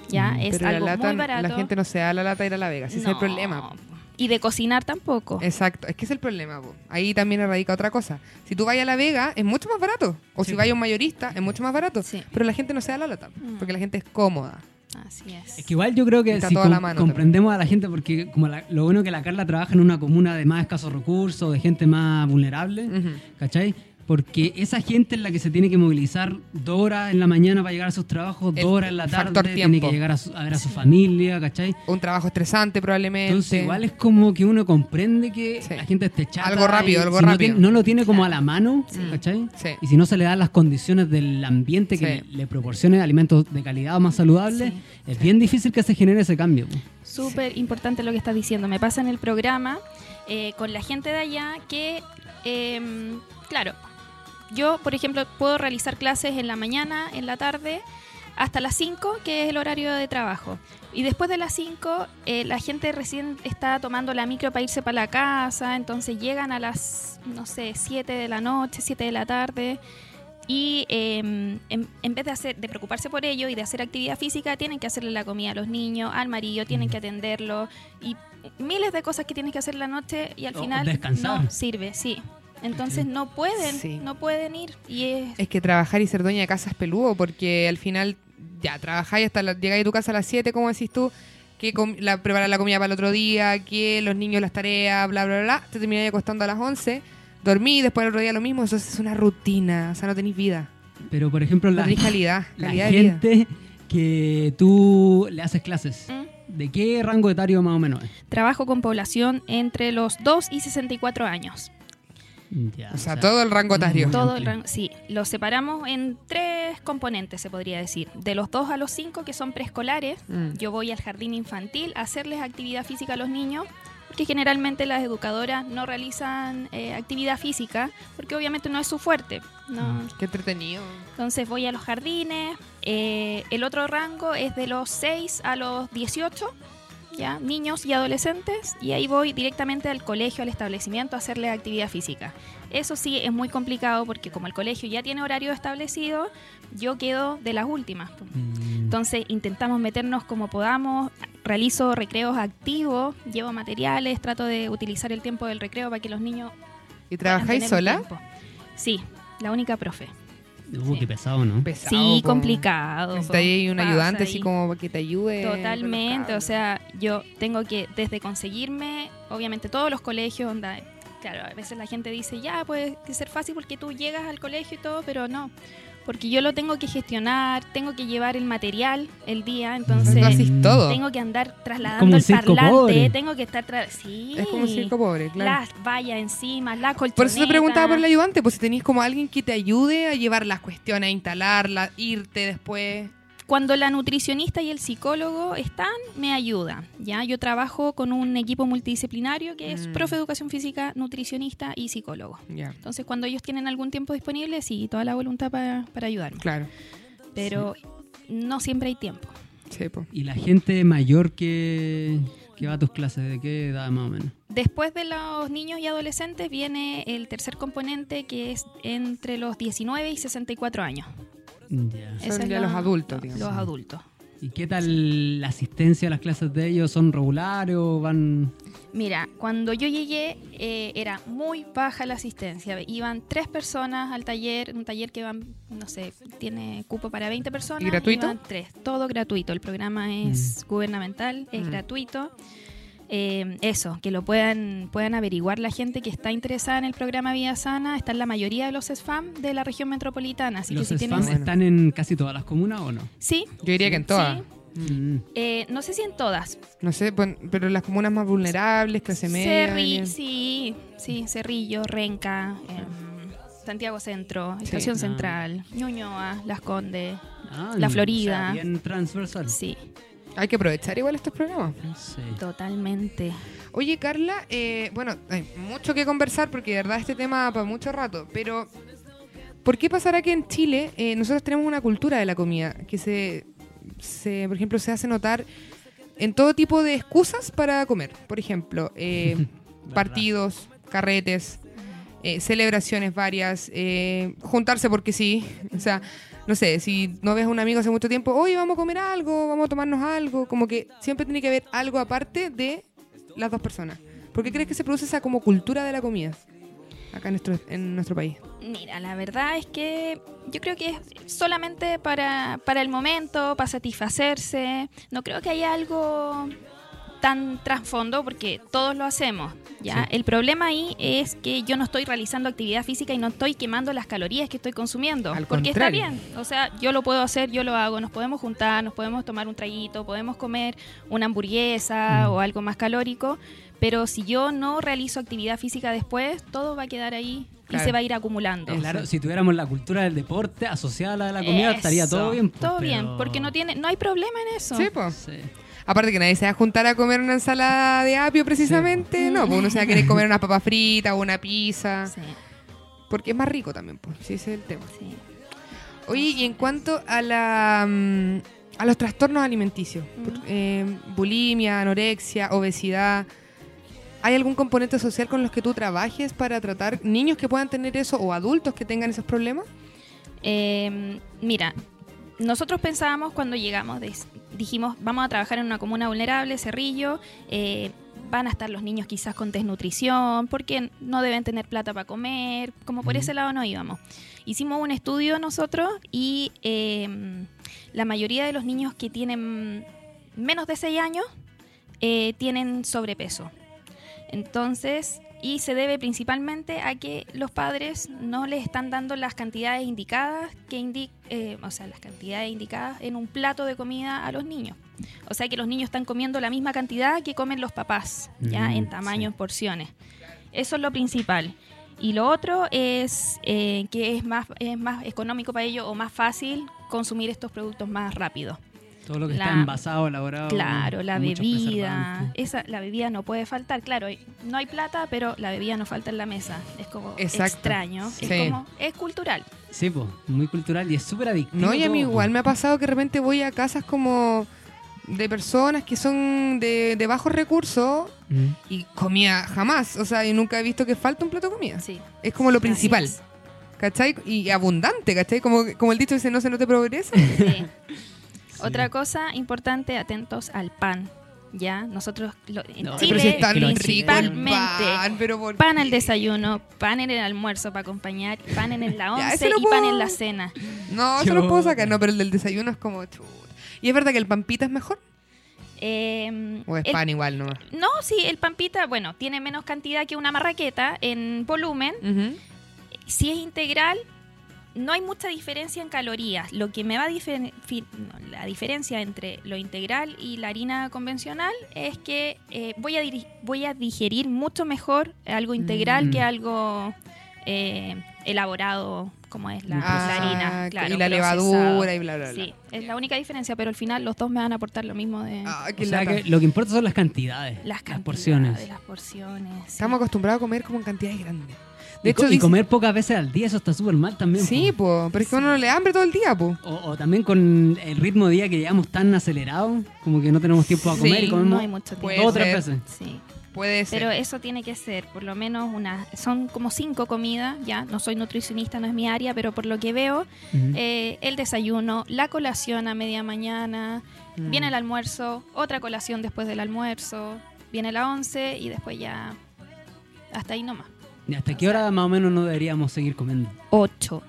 [SPEAKER 4] Ya,
[SPEAKER 2] Mm.
[SPEAKER 4] es
[SPEAKER 3] Pero
[SPEAKER 4] algo
[SPEAKER 3] la lata,
[SPEAKER 4] muy barato.
[SPEAKER 3] la gente no se da la lata de ir a la Vega, ese es el problema.
[SPEAKER 4] Y de cocinar tampoco.
[SPEAKER 3] Exacto, es que es el problema. po. Ahí también radica otra cosa. Si tú vas a La Vega, es mucho más barato. O
[SPEAKER 2] Sí.
[SPEAKER 3] si vas a un mayorista, es mucho más barato.
[SPEAKER 4] Sí.
[SPEAKER 3] Pero la gente no se da la lata,
[SPEAKER 4] Mm.
[SPEAKER 3] porque la gente es cómoda.
[SPEAKER 4] Así es.
[SPEAKER 2] Es que igual yo creo que
[SPEAKER 3] Está
[SPEAKER 2] si com-
[SPEAKER 3] mano
[SPEAKER 2] comprendemos a la gente, porque como la- lo bueno que la Carla trabaja en una comuna de más escasos recursos, de gente más vulnerable,
[SPEAKER 3] Ujú.
[SPEAKER 2] ¿cachai? Porque esa gente es la que se tiene que movilizar dos horas en la mañana para llegar a sus trabajos, dos horas en la tarde, tiene
[SPEAKER 3] tiempo.
[SPEAKER 2] que llegar a, su- a ver a su familia, ¿cachai?
[SPEAKER 3] Un trabajo estresante probablemente.
[SPEAKER 2] Entonces igual es como que uno comprende que
[SPEAKER 3] Sí.
[SPEAKER 2] la gente esté chata.
[SPEAKER 3] Algo rápido, algo
[SPEAKER 2] si no
[SPEAKER 3] rápido.
[SPEAKER 2] tiene- No, lo tiene como a la mano, ¿cachai?
[SPEAKER 3] Sí.
[SPEAKER 2] Y si no se le dan las condiciones del ambiente que
[SPEAKER 3] Sí.
[SPEAKER 2] le, le proporcione alimentos de calidad o más saludables,
[SPEAKER 4] Sí.
[SPEAKER 2] es bien difícil que se genere ese cambio.
[SPEAKER 4] Súper importante lo que estás diciendo. Me pasa en el programa eh, con la gente de allá que, em, claro, yo, por ejemplo, puedo realizar clases en la mañana, en la tarde, hasta las 5, que es el horario de trabajo. Y después de las 5, eh, la gente recién está tomando la micro para irse para la casa, entonces llegan a las, no sé, 7 de la noche, 7 de la tarde. Y eh, en, en vez de, hacer, de preocuparse por ello y de hacer actividad física, tienen que hacerle la comida a los niños, al marido, tienen que atenderlo y miles de cosas que tienes que hacer la noche y al
[SPEAKER 2] O
[SPEAKER 4] final
[SPEAKER 2] descansar.
[SPEAKER 4] no sirve, sí. Entonces no pueden,
[SPEAKER 3] Sí.
[SPEAKER 4] no pueden ir y es
[SPEAKER 3] Es que trabajar y ser dueña de casa es peludo, porque al final ya trabajáis hasta la, llegáis a tu casa a las 7, como decís tú, que la, preparar la comida para el otro día, que los niños las tareas, bla, bla, bla, te termináis acostando a las 11, dormí, después el otro día lo mismo, eso es una rutina, o sea, no tenéis vida,
[SPEAKER 2] Pero por ejemplo,
[SPEAKER 3] no
[SPEAKER 2] la,
[SPEAKER 3] calidad, (laughs)
[SPEAKER 2] la
[SPEAKER 3] vida.
[SPEAKER 2] gente que tú le haces clases,
[SPEAKER 4] ¿Mm?
[SPEAKER 2] ¿de qué rango etario más o menos es?
[SPEAKER 4] trabajo con población entre los 2 y 64 años.
[SPEAKER 2] Ya,
[SPEAKER 3] O sea, todo el rango etario.
[SPEAKER 4] Todo el rango, sí, lo separamos en tres componentes, se podría decir. De los 2 a los 5, que son preescolares,
[SPEAKER 3] Mm.
[SPEAKER 4] yo voy al jardín infantil a hacerles actividad física a los niños, porque generalmente las educadoras no realizan eh, actividad física, porque obviamente no es su fuerte. No.
[SPEAKER 3] Qué entretenido.
[SPEAKER 4] Entonces voy a los jardines. eh, el otro rango es de los 6 a los 18, ya, niños y adolescentes, y ahí voy directamente al colegio, al establecimiento a hacerles actividad física. Eso sí es muy complicado porque como el colegio ya tiene horario establecido, yo quedo de las últimas.
[SPEAKER 2] Mm.
[SPEAKER 4] Entonces intentamos meternos como podamos, realizo recreos activos, llevo materiales, trato de utilizar el tiempo del recreo para que los niños...
[SPEAKER 3] ¿Y trabajáis sola?
[SPEAKER 4] Sí, la única profe.
[SPEAKER 2] Uh,
[SPEAKER 4] Sí.
[SPEAKER 2] qué pesado, ¿no?
[SPEAKER 3] Pesado,
[SPEAKER 4] Sí,
[SPEAKER 3] po.
[SPEAKER 4] complicado.
[SPEAKER 3] Necesitáis ahí un ayudante
[SPEAKER 4] ahí.
[SPEAKER 3] así como para que te ayude.
[SPEAKER 4] Totalmente, o sea, yo tengo que desde conseguirme, obviamente todos los colegios, onda, claro, a veces la gente dice, ya, puede ser fácil porque tú llegas al colegio y todo, pero no, porque yo lo tengo que gestionar, tengo que llevar el material el día, entonces
[SPEAKER 3] haces todo.
[SPEAKER 4] tengo que andar trasladando el parlante,
[SPEAKER 2] pobre.
[SPEAKER 4] tengo que estar, tra- sí,
[SPEAKER 3] Es como un circo pobre, claro.
[SPEAKER 4] las vallas encima, la colchoneta.
[SPEAKER 3] Por eso te preguntaba por el ayudante, pues si tenéis como alguien que te ayude a llevar las cuestiones, a instalarlas, irte después.
[SPEAKER 4] Cuando la nutricionista y el psicólogo están, me ayudan. ¿ya? Yo trabajo con un equipo multidisciplinario que es
[SPEAKER 3] Mm.
[SPEAKER 4] profe de educación física, nutricionista y psicólogo.
[SPEAKER 3] Ya,
[SPEAKER 4] Entonces, cuando ellos tienen algún tiempo disponible, sí, toda la voluntad para, para ayudarme.
[SPEAKER 3] claro.
[SPEAKER 4] Pero no siempre hay tiempo.
[SPEAKER 3] Sí.
[SPEAKER 2] ¿Y la gente mayor que, que va a tus clases, de qué edad más o menos?
[SPEAKER 4] Después de los niños y adolescentes viene el tercer componente que es entre los 19 y 64 años.
[SPEAKER 3] Son
[SPEAKER 4] es
[SPEAKER 3] ya
[SPEAKER 4] la-
[SPEAKER 3] los adultos, digamos.
[SPEAKER 4] Los adultos.
[SPEAKER 2] ¿Y qué tal la asistencia a las clases de ellos? ¿Son regulares o van...?
[SPEAKER 4] Mira, cuando yo llegué eh, era muy baja la asistencia. Iban tres personas al taller, un taller que van, no sé, tiene cupo para 20 personas.
[SPEAKER 3] ¿Y gratuito?
[SPEAKER 4] Iban tres, todo gratuito. El programa es gubernamental, es
[SPEAKER 3] Mm.
[SPEAKER 4] gratuito. Eh, eso, que lo puedan, puedan averiguar la gente que está interesada en el programa Vida Sana. Está en la mayoría de los SFAM de la región metropolitana. Así
[SPEAKER 2] ¿Los
[SPEAKER 4] que si
[SPEAKER 2] spam
[SPEAKER 4] tienes...
[SPEAKER 2] están en casi todas las comunas o no?
[SPEAKER 4] Sí,
[SPEAKER 3] Yo diría que en todas.
[SPEAKER 4] Sí.
[SPEAKER 2] Mm.
[SPEAKER 4] eh, no sé si en todas,
[SPEAKER 3] No sé, pues, pero las comunas más vulnerables, clase media.
[SPEAKER 4] Cerri- sí, sí, Cerrillo, Renca, em, Santiago Centro,
[SPEAKER 3] Sí.
[SPEAKER 4] Estación
[SPEAKER 2] Ah.
[SPEAKER 4] Central, Ñuñoa, Las Condes,
[SPEAKER 2] Ah,
[SPEAKER 4] La
[SPEAKER 2] o sea,
[SPEAKER 4] Florida.
[SPEAKER 2] bien transversal.
[SPEAKER 4] sí,
[SPEAKER 3] Hay que aprovechar igual estos programas.
[SPEAKER 2] Sí.
[SPEAKER 4] totalmente.
[SPEAKER 3] Oye, Carla, eh, bueno, hay mucho que conversar porque de verdad este tema para mucho rato, pero ¿por qué pasará que en Chile eh, nosotros tenemos una cultura de la comida que se, se, por ejemplo, se hace notar en todo tipo de excusas para comer? Por ejemplo, eh, (laughs) partidos, carretes, eh, celebraciones varias, eh, juntarse porque sí, o sea... No sé, si no ves a un amigo hace mucho tiempo, oye, vamos a comer algo, vamos a tomarnos algo, como que siempre tiene que haber algo aparte de las dos personas. ¿Por qué crees que se produce esa como cultura de la comida acá en nuestro, en nuestro país?
[SPEAKER 4] Mira, la verdad es que yo creo que es solamente para, para el momento, para satisfacerse. No creo que haya algo tan trasfondo porque todos lo hacemos. ¿ya?
[SPEAKER 2] Sí.
[SPEAKER 4] El problema ahí es que yo no estoy realizando actividad física y no estoy quemando las calorías que estoy consumiendo.
[SPEAKER 3] Al
[SPEAKER 4] porque
[SPEAKER 3] contrario.
[SPEAKER 4] está bien. O sea, yo lo puedo hacer, yo lo hago. Nos podemos juntar, nos podemos tomar un traguito, podemos comer una hamburguesa
[SPEAKER 2] Mm.
[SPEAKER 4] o algo más calórico. Pero si yo no realizo actividad física después, todo va a quedar ahí
[SPEAKER 3] Claro.
[SPEAKER 4] y se va a ir acumulando.
[SPEAKER 2] Claro, si tuviéramos la cultura del deporte asociada a la de la comida, estaría todo bien. pues,
[SPEAKER 4] Todo
[SPEAKER 2] pero-
[SPEAKER 4] bien, porque no tiene, no hay problema en eso.
[SPEAKER 3] Sí, pues.
[SPEAKER 2] Sí.
[SPEAKER 3] Aparte que nadie se va a juntar a comer una ensalada de apio precisamente, no, pues uno se va a querer comer (laughs) unas papas fritas o una pizza,
[SPEAKER 4] Sí,
[SPEAKER 3] porque es más rico también, pues, sí, ese es el tema.
[SPEAKER 4] sí.
[SPEAKER 3] Oye, y en cuanto a la mm, a los trastornos alimenticios, eh, bulimia, anorexia, obesidad, ¿hay algún componente social con los que tú trabajes para tratar niños que puedan tener eso o adultos que tengan esos problemas?
[SPEAKER 4] Eh, mira, nosotros pensábamos cuando llegamos, des- dijimos, vamos a trabajar en una comuna vulnerable, Cerrillo, eh, van a estar los niños quizás con desnutrición, porque no deben tener plata para comer, como por ese lado no íbamos. Hicimos un estudio nosotros y eh, la mayoría de los niños que tienen menos de 6 años eh, tienen sobrepeso. Entonces, y se debe principalmente a que los padres no les están dando las cantidades indicadas que indi eh, o sea, las cantidades indicadas en un plato de comida a los niños. O sea que los niños están comiendo la misma cantidad que comen los papás, ya
[SPEAKER 2] Mm,
[SPEAKER 4] en tamaño,
[SPEAKER 2] sí.
[SPEAKER 4] en porciones. Eso es lo principal. Y lo otro es eh, que es más, es más económico para ellos o más fácil consumir estos productos más rápido.
[SPEAKER 2] Todo lo que
[SPEAKER 4] La-
[SPEAKER 2] está envasado, elaborado.
[SPEAKER 4] Claro, la bebida, esa, la bebida no puede faltar. Claro, no hay plata, pero la bebida no falta en la mesa. Es como
[SPEAKER 3] Exacto.
[SPEAKER 4] extraño,
[SPEAKER 3] Sí.
[SPEAKER 4] es como es cultural.
[SPEAKER 2] Sí, pues, muy cultural y es súper adictivo.
[SPEAKER 3] No, y a mí
[SPEAKER 2] todo,
[SPEAKER 3] igual
[SPEAKER 2] po.
[SPEAKER 3] me ha pasado que de repente voy a casas como de personas que son de, de bajos recursos
[SPEAKER 2] Mm.
[SPEAKER 3] y comida jamás. O sea, yo nunca he visto que falta un plato de comida.
[SPEAKER 4] Sí.
[SPEAKER 3] Es como lo principal. ¿cachai? Y abundante, ¿cachai? Como, como el dicho dice, no se no te progresa.
[SPEAKER 4] Sí. (laughs)
[SPEAKER 2] Sí.
[SPEAKER 4] Otra cosa importante, atentos al pan. Ya, nosotros lo- en
[SPEAKER 2] No,
[SPEAKER 3] pero
[SPEAKER 4] Chile
[SPEAKER 3] si tan
[SPEAKER 4] principalmente
[SPEAKER 3] pan, pero por
[SPEAKER 4] pan al desayuno, pan en el almuerzo para acompañar, pan en la (laughs) once y pan en la cena.
[SPEAKER 3] No, eso lo puedo sacar, no, pero el del desayuno es como. ¿Y es verdad que el pampita es mejor?
[SPEAKER 4] Eh,
[SPEAKER 3] ¿O es
[SPEAKER 4] el-
[SPEAKER 3] pan igual nomás?
[SPEAKER 4] no, sí, el pampita, bueno, tiene menos cantidad que una marraqueta en volumen. Si es integral, no hay mucha diferencia en calorías. Lo que me va a difer- la diferencia entre lo integral y la harina convencional es que eh, voy, a voy a digerir mucho mejor algo integral
[SPEAKER 2] Mm.
[SPEAKER 4] que algo eh, elaborado como es la,
[SPEAKER 2] Ah,
[SPEAKER 4] la harina. Claro,
[SPEAKER 3] y la
[SPEAKER 4] procesado.
[SPEAKER 3] levadura y bla, bla, bla.
[SPEAKER 4] Sí, es la única diferencia, pero al final los dos me van a aportar lo mismo de
[SPEAKER 3] Ah,
[SPEAKER 2] O sea que lo que importa son las cantidades,
[SPEAKER 4] las
[SPEAKER 2] las
[SPEAKER 4] cantidades,
[SPEAKER 2] porciones.
[SPEAKER 4] las porciones. sí.
[SPEAKER 3] Estamos acostumbrados a comer como en cantidades grandes.
[SPEAKER 2] Y,
[SPEAKER 3] De hecho,
[SPEAKER 2] co- y
[SPEAKER 3] dice-
[SPEAKER 2] comer pocas veces al día, eso está súper mal también.
[SPEAKER 3] Sí,
[SPEAKER 2] po.
[SPEAKER 3] po, pero es que a uno no le da hambre todo el día, po.
[SPEAKER 2] O, o también con el ritmo de día que llevamos tan acelerado, como que no tenemos tiempo a
[SPEAKER 3] Sí,
[SPEAKER 2] comer y comemos
[SPEAKER 4] no hay mucho tiempo.
[SPEAKER 2] Dos o tres veces.
[SPEAKER 4] Sí.
[SPEAKER 3] Puede ser.
[SPEAKER 4] Pero eso tiene que ser, por lo menos una, son como cinco comidas, ya, no soy nutricionista, no es mi área, pero por lo que veo,
[SPEAKER 2] Ujú.
[SPEAKER 4] eh, el desayuno, la colación a media mañana,
[SPEAKER 3] Mm.
[SPEAKER 4] viene el almuerzo, otra colación después del almuerzo, viene la once y después ya hasta ahí nomás.
[SPEAKER 2] ¿Y hasta qué hora más o menos no deberíamos seguir comiendo?
[SPEAKER 4] 8.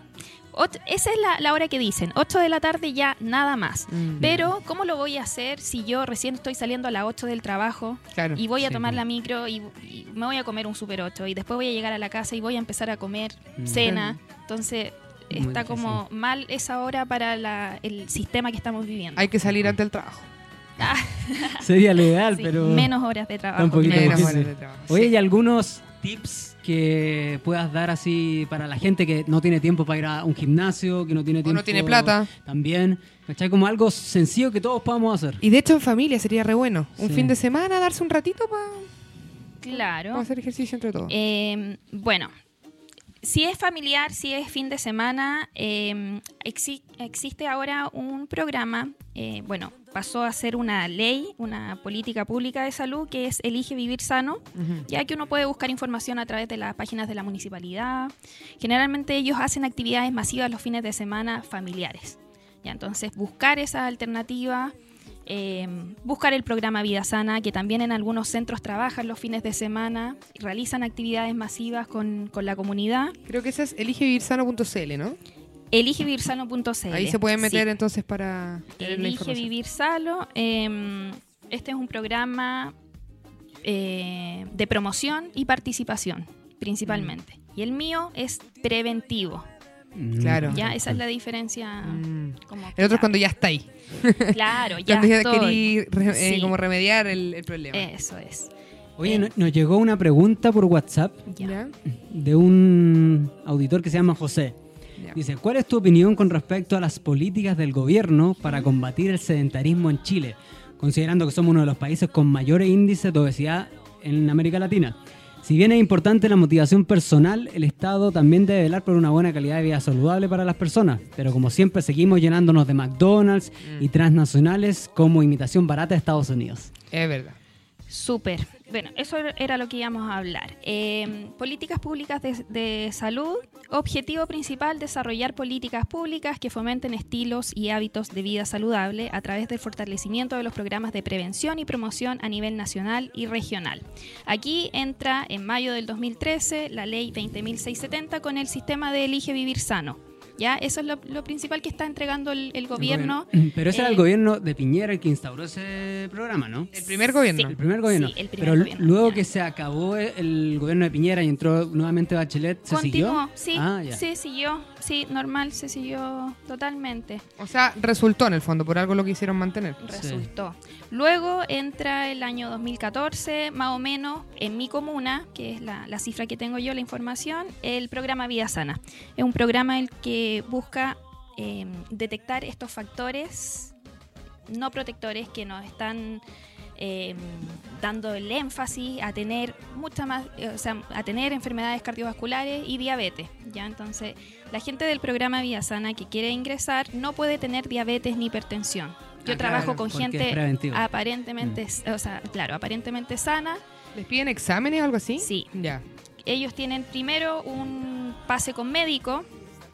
[SPEAKER 4] esa es la, la hora que dicen, 8 de la tarde ya nada más.
[SPEAKER 3] Mm,
[SPEAKER 4] Pero, ¿cómo lo voy a hacer si yo recién estoy saliendo a las 8 del trabajo
[SPEAKER 3] claro.
[SPEAKER 4] y voy a
[SPEAKER 2] Sí,
[SPEAKER 4] tomar la micro y, y me voy a comer un super 8 y después voy a llegar a la casa y voy a empezar a comer
[SPEAKER 2] Mm.
[SPEAKER 4] cena? Entonces,
[SPEAKER 2] Muy
[SPEAKER 4] está
[SPEAKER 2] difícil.
[SPEAKER 4] como mal esa hora para la- el sistema que estamos viviendo.
[SPEAKER 3] Hay que salir antes del trabajo.
[SPEAKER 4] Ah, (laughs)
[SPEAKER 2] Sería lo ideal, (laughs)
[SPEAKER 4] sí,
[SPEAKER 2] pero...
[SPEAKER 4] menos horas de trabajo.
[SPEAKER 2] un poquito
[SPEAKER 4] que
[SPEAKER 3] Menos horas de trabajo.
[SPEAKER 2] Oye,
[SPEAKER 3] Sí.
[SPEAKER 2] ¿y algunos tips que puedas dar así para la gente que no tiene tiempo para ir a un gimnasio, que no tiene
[SPEAKER 3] O
[SPEAKER 2] tiempo...
[SPEAKER 3] no tiene plata.
[SPEAKER 2] También, ¿cachai? Como algo sencillo que todos podamos hacer.
[SPEAKER 3] Y de hecho en familia sería re bueno. Un
[SPEAKER 2] Sí.
[SPEAKER 3] fin de semana, darse un ratito para
[SPEAKER 4] Claro.
[SPEAKER 3] hacer ejercicio entre todos.
[SPEAKER 4] Eh, bueno, si es familiar, si es fin de semana, eh, exi- existe ahora un programa, eh, bueno, pasó a ser una ley, una política pública de salud que es Elige Vivir Sano, ya que uno puede buscar información a través de las páginas de la municipalidad. Generalmente ellos hacen actividades masivas los fines de semana familiares. Ya, entonces, buscar esa alternativa, eh, buscar el programa Vida Sana, que también en algunos centros trabajan los fines de semana, realizan actividades masivas con, con la comunidad.
[SPEAKER 3] Creo que ese es eligevivirsano.cl, ¿no?
[SPEAKER 4] Eligevivirsano.cl.
[SPEAKER 3] Ahí se pueden meter
[SPEAKER 4] Sí.
[SPEAKER 3] entonces para
[SPEAKER 4] Elige. Vivir Salo. eh, este es un programa eh, de promoción y participación, principalmente.
[SPEAKER 3] Mm.
[SPEAKER 4] Y el mío es preventivo.
[SPEAKER 2] Mm,
[SPEAKER 3] Claro.
[SPEAKER 4] Ya, esa es la diferencia.
[SPEAKER 3] Mm.
[SPEAKER 4] como
[SPEAKER 3] El otro es cuando ya está ahí. (laughs)
[SPEAKER 4] Claro, (laughs) ya
[SPEAKER 3] Cuando ya
[SPEAKER 4] estoy.
[SPEAKER 3] querí re- eh, como remediar el, el problema.
[SPEAKER 4] Eso es.
[SPEAKER 2] Oye, no- nos llegó una pregunta por WhatsApp de un auditor que se llama José. Dice, ¿cuál es tu opinión con respecto a las políticas del gobierno para combatir el sedentarismo en Chile, considerando que somos uno de los países con mayores índices de obesidad en América Latina? Si bien es importante la motivación personal, el Estado también debe velar por una buena calidad de vida saludable para las personas, pero como siempre seguimos llenándonos de McDonald's y transnacionales como imitación barata de Estados Unidos.
[SPEAKER 3] Es verdad.
[SPEAKER 4] Súper. Bueno, eso era lo que íbamos a hablar. Eh, políticas públicas de, de salud. Objetivo principal, desarrollar políticas públicas que fomenten estilos y hábitos de vida saludable a través del fortalecimiento de los programas de prevención y promoción a nivel nacional y regional. Aquí entra en mayo del 2013 la ley 20.670 con el sistema de Elige Vivir Sano. ¿Ya? Eso es lo, lo principal que está entregando el, el gobierno. (clears throat)
[SPEAKER 2] Pero ese era el
[SPEAKER 4] Eh,
[SPEAKER 2] gobierno de Piñera el que instauró ese programa, ¿no?
[SPEAKER 3] El primer gobierno.
[SPEAKER 2] El primer gobierno.
[SPEAKER 4] Sí, el primer
[SPEAKER 2] Pero
[SPEAKER 4] gobierno,
[SPEAKER 2] luego
[SPEAKER 4] ya.
[SPEAKER 2] que se acabó el gobierno de Piñera y entró nuevamente Bachelet, ¿se
[SPEAKER 4] Continuó,
[SPEAKER 2] siguió?
[SPEAKER 4] sí,
[SPEAKER 2] Ah,
[SPEAKER 4] siguió, sí, normal, se siguió totalmente,
[SPEAKER 3] O sea, resultó en el fondo, por algo lo quisieron mantener.
[SPEAKER 4] resultó. Luego entra el año 2014, más o menos, en mi comuna, que es la, la cifra que tengo yo, la información, el programa Vida Sana. Es un programa el que busca eh, detectar estos factores no protectores que nos están eh, dando el énfasis a tener mucha más, eh, o sea, a tener enfermedades cardiovasculares y diabetes. Ya entonces, la gente del programa Vía Sana que quiere ingresar no puede tener diabetes ni hipertensión. Yo
[SPEAKER 2] Ah,
[SPEAKER 4] trabajo
[SPEAKER 2] claro,
[SPEAKER 4] con gente
[SPEAKER 2] preventivo. Mm.
[SPEAKER 4] aparentemente, o sea, claro, aparentemente sana.
[SPEAKER 3] ¿Les piden exámenes o algo así?
[SPEAKER 4] Sí.
[SPEAKER 3] Ya.
[SPEAKER 4] Ellos tienen primero un pase con médico,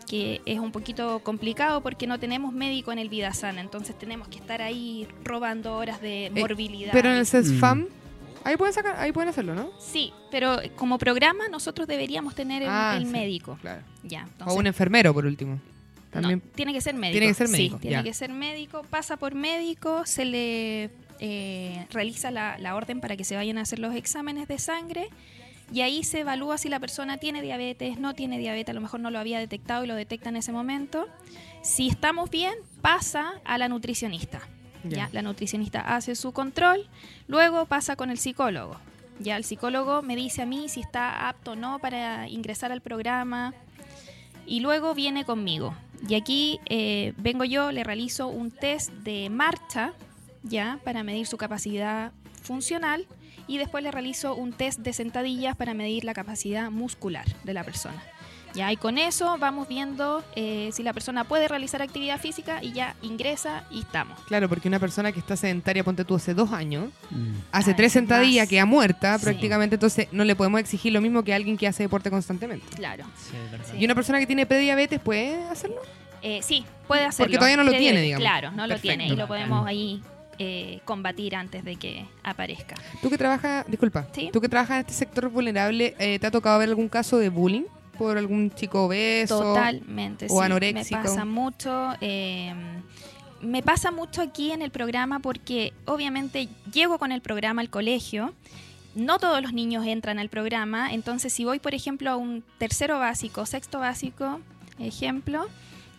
[SPEAKER 4] que es un poquito complicado porque no tenemos médico en el Vida Sana, entonces tenemos que estar ahí robando horas de morbilidad.
[SPEAKER 3] Eh, Pero en el
[SPEAKER 2] Mm.
[SPEAKER 3] CESFAM, ahí pueden sacar, ahí pueden hacerlo, ¿no?
[SPEAKER 4] Sí, pero como programa nosotros deberíamos tener el,
[SPEAKER 3] Ah,
[SPEAKER 4] el
[SPEAKER 3] sí,
[SPEAKER 4] médico.
[SPEAKER 3] Claro.
[SPEAKER 4] Ya,
[SPEAKER 3] O un enfermero, por último. También.
[SPEAKER 4] no, tiene que ser médico.
[SPEAKER 3] Tiene que ser
[SPEAKER 4] Sí,
[SPEAKER 3] médico,
[SPEAKER 4] tiene
[SPEAKER 3] ya.
[SPEAKER 4] que ser médico, pasa por médico, se le eh, realiza la, la orden para que se vayan a hacer los exámenes de sangre y ahí se evalúa si la persona tiene diabetes, no tiene diabetes, a lo mejor no lo había detectado y lo detecta en ese momento. Si estamos bien, pasa a la nutricionista.
[SPEAKER 3] Ya.
[SPEAKER 4] ¿ya? La nutricionista hace su control, luego pasa con el psicólogo. Ya el psicólogo me dice a mí si está apto o no para ingresar al programa. y luego viene conmigo. Y aquí eh, vengo yo, le realizo un test de marcha, ya, para medir su capacidad funcional y después le realizo un test de sentadillas para medir la capacidad muscular de la persona. Ya, y con eso vamos viendo eh, si la persona puede realizar actividad física y ya ingresa y estamos.
[SPEAKER 3] Claro, porque una persona que está sedentaria, ponte tú hace dos años,
[SPEAKER 2] Mm.
[SPEAKER 3] hace
[SPEAKER 4] Ah,
[SPEAKER 3] tres sentadillas,
[SPEAKER 4] más.
[SPEAKER 3] queda muerta
[SPEAKER 4] Sí.
[SPEAKER 3] prácticamente, entonces no le podemos exigir lo mismo que alguien que hace deporte constantemente.
[SPEAKER 4] Claro.
[SPEAKER 2] Sí.
[SPEAKER 4] Sí.
[SPEAKER 3] ¿Y una persona que tiene prediabetes puede hacerlo?
[SPEAKER 4] Eh, sí, puede hacerlo.
[SPEAKER 3] Porque todavía no lo tiene, digamos.
[SPEAKER 4] Claro, no
[SPEAKER 3] Perfecto.
[SPEAKER 4] lo tiene y lo podemos ahí eh, combatir antes de que aparezca.
[SPEAKER 3] Tú que trabajas, disculpa,
[SPEAKER 4] Sí.
[SPEAKER 3] tú que trabajas en este sector vulnerable, eh, ¿te ha tocado ver algún caso de bullying por algún chico obeso?
[SPEAKER 4] Totalmente,
[SPEAKER 3] o
[SPEAKER 4] sí.
[SPEAKER 3] anoréxico.
[SPEAKER 4] Me pasa mucho. eh, me pasa mucho aquí en el programa porque obviamente llego con el programa al colegio. No todos los niños entran al programa, entonces si voy, por ejemplo, a un tercero básico, sexto básico, ejemplo,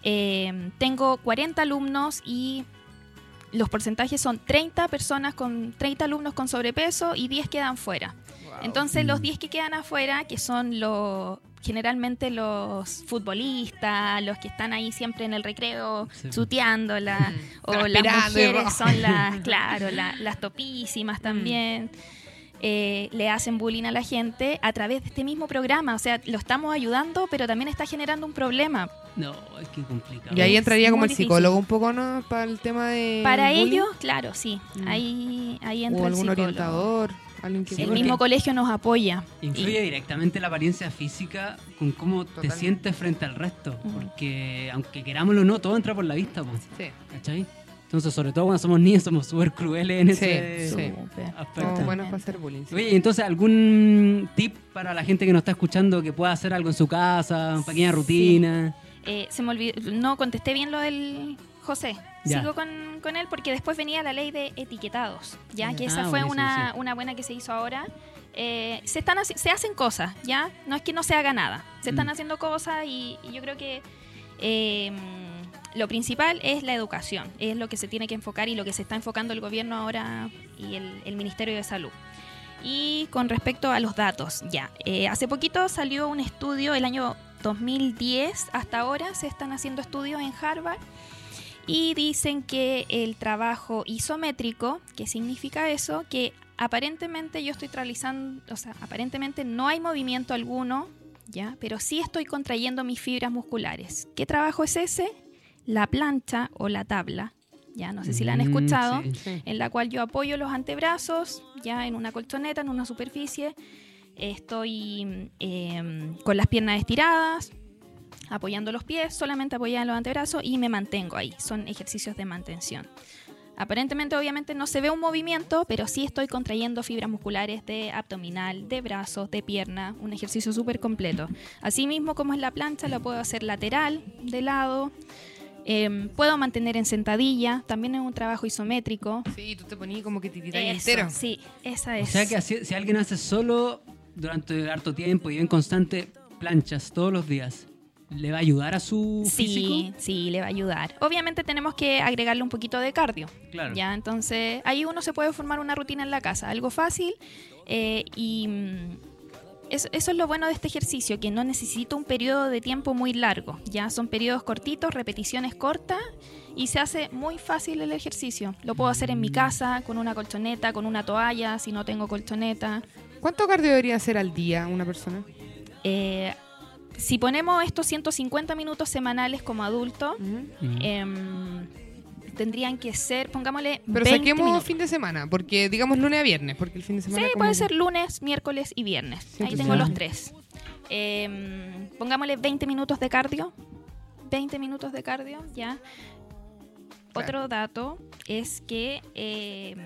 [SPEAKER 4] eh, tengo 40 alumnos y los porcentajes son 30 personas con 30 alumnos con sobrepeso y 10 quedan fuera. Entonces los
[SPEAKER 2] Mm.
[SPEAKER 4] 10 que quedan afuera, que son los generalmente los futbolistas, los que están ahí siempre en el recreo
[SPEAKER 2] Sí.
[SPEAKER 4] suteándola, (laughs) o las mujeres son las, (laughs) claro, la- las topísimas también. Eh, le hacen bullying a la gente a través de este mismo programa. O sea, lo estamos ayudando, pero también está generando un problema.
[SPEAKER 2] No, es que complicado.
[SPEAKER 3] Y ahí
[SPEAKER 4] Es
[SPEAKER 3] entraría como el
[SPEAKER 4] difícil.
[SPEAKER 3] psicólogo un poco, ¿no? Para el tema de.
[SPEAKER 4] Para
[SPEAKER 3] bullying.
[SPEAKER 4] ellos, claro, sí.
[SPEAKER 3] Mm.
[SPEAKER 4] Ahí, ahí entra
[SPEAKER 3] O
[SPEAKER 4] el
[SPEAKER 3] algún
[SPEAKER 4] psicólogo.
[SPEAKER 3] orientador, alguien que.
[SPEAKER 2] Sí,
[SPEAKER 4] el mismo colegio nos apoya.
[SPEAKER 2] Influye directamente la apariencia física con cómo te sientes frente al resto.
[SPEAKER 4] Ujú.
[SPEAKER 2] Porque aunque querámoslo o no, todo entra por la vista, pues.
[SPEAKER 3] Sí.
[SPEAKER 2] ¿Cachai? Entonces, sobre todo cuando somos niños, somos súper crueles en
[SPEAKER 3] Sí,
[SPEAKER 2] ese
[SPEAKER 3] sí.
[SPEAKER 2] Aspecto.
[SPEAKER 3] Son buenos para hacer bullying. sí.
[SPEAKER 2] Oye, entonces, ¿algún tip para la gente que nos está escuchando que pueda hacer algo en su casa, una pequeña
[SPEAKER 4] Sí.
[SPEAKER 2] rutina?
[SPEAKER 4] Eh, se me olvidó, no contesté bien lo del José.
[SPEAKER 2] Ya.
[SPEAKER 4] Sigo con, con él porque después venía la ley de etiquetados, ya que esa
[SPEAKER 2] Ah,
[SPEAKER 4] fue una,
[SPEAKER 2] sí.
[SPEAKER 4] una buena que se hizo ahora. Eh, se están haci- se hacen cosas, ya no es que no se haga nada, se están
[SPEAKER 2] Mm.
[SPEAKER 4] haciendo cosas y, y yo creo que eh, lo principal es la educación, es lo que se tiene que enfocar y lo que se está enfocando el gobierno ahora y el, Ministerio de Salud. Y con respecto a los datos, ya, eh, hace poquito salió un estudio, el año 2010 hasta ahora se están haciendo estudios en Harvard y dicen que el trabajo isométrico, ¿qué significa eso? Que aparentemente yo estoy realizando, o sea, aparentemente no hay movimiento alguno, ¿ya? Pero sí estoy contrayendo mis fibras musculares. ¿Qué trabajo es ese? La plancha o la tabla, ya no sé si la han
[SPEAKER 2] Mm,
[SPEAKER 4] escuchado
[SPEAKER 2] sí.
[SPEAKER 3] Sí.
[SPEAKER 4] en la cual yo apoyo los antebrazos ya en una colchoneta, en una superficie. Estoy eh, con las piernas estiradas, apoyando los pies, solamente apoyada en los antebrazos y me mantengo ahí. Son ejercicios de mantención. Aparentemente, obviamente, no se ve un movimiento, pero sí estoy contrayendo fibras musculares de abdominal, de brazos, de pierna, un ejercicio súper completo. Asimismo, como es la plancha, lo puedo hacer lateral, de lado. Em, puedo mantener en sentadilla, también es un trabajo isométrico.
[SPEAKER 3] Sí, tú te ponías como que tititas
[SPEAKER 4] Eso,
[SPEAKER 3] entero.
[SPEAKER 4] Sí, esa
[SPEAKER 2] O
[SPEAKER 4] es.
[SPEAKER 2] sea que así- si alguien hace solo durante harto tiempo y bien constante planchas todos los días, ¿le va a ayudar a su
[SPEAKER 4] Sí,
[SPEAKER 2] físico?
[SPEAKER 4] sí, le va a ayudar. Obviamente tenemos que agregarle un poquito de cardio.
[SPEAKER 2] Claro.
[SPEAKER 4] Ya, entonces ahí uno se puede formar una rutina en la casa, algo fácil eh, y eso, eso es lo bueno de este ejercicio, que no necesita un periodo de tiempo muy largo. Ya son periodos cortitos, repeticiones cortas y se hace muy fácil el ejercicio. Lo puedo hacer en mi casa, con una colchoneta, con una toalla, si no tengo colchoneta.
[SPEAKER 3] ¿Cuánto cardio debería hacer al día una persona?
[SPEAKER 4] Eh, si ponemos estos 150 minutos semanales como adulto.
[SPEAKER 2] Mm.
[SPEAKER 4] Tendrían que ser, pongámosle,
[SPEAKER 3] Pero
[SPEAKER 4] 20
[SPEAKER 3] saquemos
[SPEAKER 4] minutos.
[SPEAKER 3] fin de semana, porque digamos lunes a viernes, porque el fin de
[SPEAKER 4] Sí,
[SPEAKER 3] semana. como
[SPEAKER 4] puede ser lunes, miércoles y viernes. Ahí
[SPEAKER 3] entonces-
[SPEAKER 4] tengo los tres. Em, pongámosle 20 minutos de cardio. 20 minutos de cardio, ya. Otro dato es que em,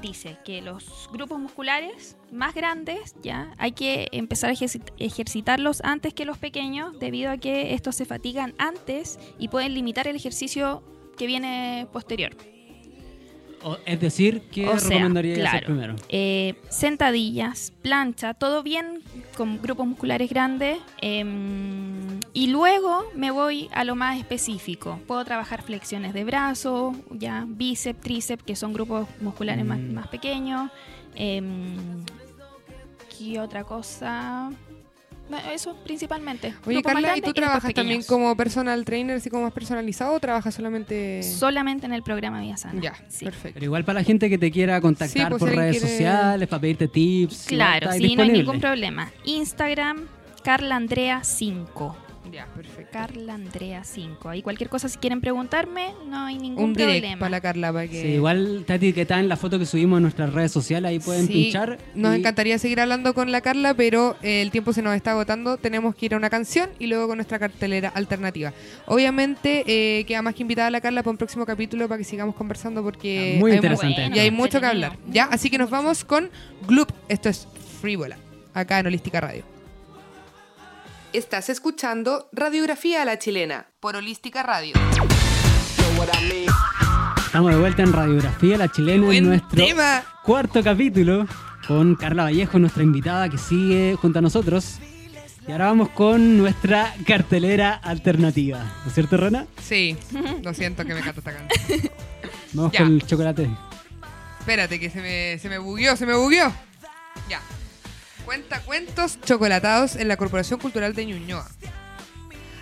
[SPEAKER 4] dice que los grupos musculares más grandes ya hay que empezar a ejerci- ejercitarlos antes que los pequeños debido a que estos se fatigan antes y pueden limitar el ejercicio que viene posterior.
[SPEAKER 2] O- es decir, ¿qué
[SPEAKER 4] O sea,
[SPEAKER 2] recomendaría hacer
[SPEAKER 4] claro.
[SPEAKER 2] primero?
[SPEAKER 4] Eh, sentadillas, plancha, todo bien con grupos musculares grandes. em, y luego me voy a lo más específico. Puedo trabajar flexiones de brazo, ya bíceps, tríceps, que son grupos musculares más,
[SPEAKER 2] Mm.
[SPEAKER 4] más pequeños. Em, ¿Qué otra cosa? Eso principalmente.
[SPEAKER 3] Oye, Carla, ¿y tú trabajas también como personal trainer, así como más personalizado, o trabajas solamente...?
[SPEAKER 4] Solamente en el programa Vía Sana.
[SPEAKER 3] Ya,
[SPEAKER 4] Sí.
[SPEAKER 3] perfecto.
[SPEAKER 2] Pero igual para la gente que te quiera contactar
[SPEAKER 3] Sí, pues,
[SPEAKER 2] por redes
[SPEAKER 3] quiere-
[SPEAKER 2] sociales, para pedirte tips.
[SPEAKER 4] Claro, sí, no hay ningún problema. Instagram, Carla Andrea 5.
[SPEAKER 3] Ya, perfecto.
[SPEAKER 4] Carla Andrea 5. Ahí cualquier cosa, si quieren preguntarme, no hay ningún
[SPEAKER 3] Un direct
[SPEAKER 4] problema.
[SPEAKER 3] para la Carla, para que...
[SPEAKER 2] Sí, igual está etiquetada en la foto que subimos en nuestras redes sociales, ahí pueden
[SPEAKER 3] Sí,
[SPEAKER 2] pinchar.
[SPEAKER 3] Nos
[SPEAKER 2] y-
[SPEAKER 3] encantaría seguir hablando con la Carla, pero eh, el tiempo se nos está agotando. Tenemos que ir a una canción y luego con nuestra cartelera alternativa. Obviamente, eh, queda más que invitada a la Carla para un próximo capítulo para que sigamos conversando porque
[SPEAKER 2] Muy
[SPEAKER 3] hay
[SPEAKER 2] interesante.
[SPEAKER 3] mu- y hay mucho que hablar. ¿ya? Así que nos vamos con Gloop. Esto es Frívola, acá en Holística Radio. Estás escuchando Radiografía a la Chilena por Holística Radio.
[SPEAKER 2] Estamos de vuelta en Radiografía La Chilena
[SPEAKER 3] Buen
[SPEAKER 2] en nuestro
[SPEAKER 3] tema.
[SPEAKER 2] cuarto capítulo con Carla Vallejo, nuestra invitada que sigue junto a nosotros. Y ahora vamos con nuestra cartelera alternativa. ¿No es cierto, Rana?
[SPEAKER 3] Sí, (laughs) lo siento que me canta esta canción.
[SPEAKER 2] Vamos
[SPEAKER 3] Ya.
[SPEAKER 2] con el chocolate.
[SPEAKER 3] Espérate, que se me, se me bugueó, se me bugueó. Ya. Cuenta cuentos chocolatados en la Corporación Cultural de Ñuñoa.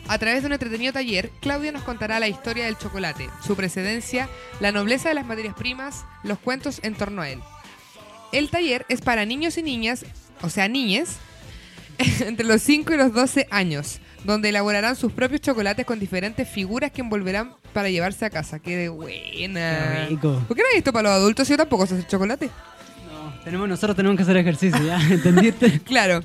[SPEAKER 3] A través de un entretenido taller, Claudia nos contará la historia del chocolate, su precedencia, la nobleza de las materias primas, los cuentos en torno a él. El taller es para niños y niñas, o sea, niñes, (laughs) entre los 5 y los 12 años, donde elaborarán sus propios chocolates con diferentes figuras que envolverán para llevarse a casa. ¡Qué de buena!
[SPEAKER 2] Qué rico.
[SPEAKER 3] ¿Por qué no hay esto para los adultos? Yo tampoco sé hacer chocolate.
[SPEAKER 2] Tenemos, nosotros tenemos que hacer ejercicio, ¿ya? (laughs) ¿Entendiste? (laughs)
[SPEAKER 3] Claro.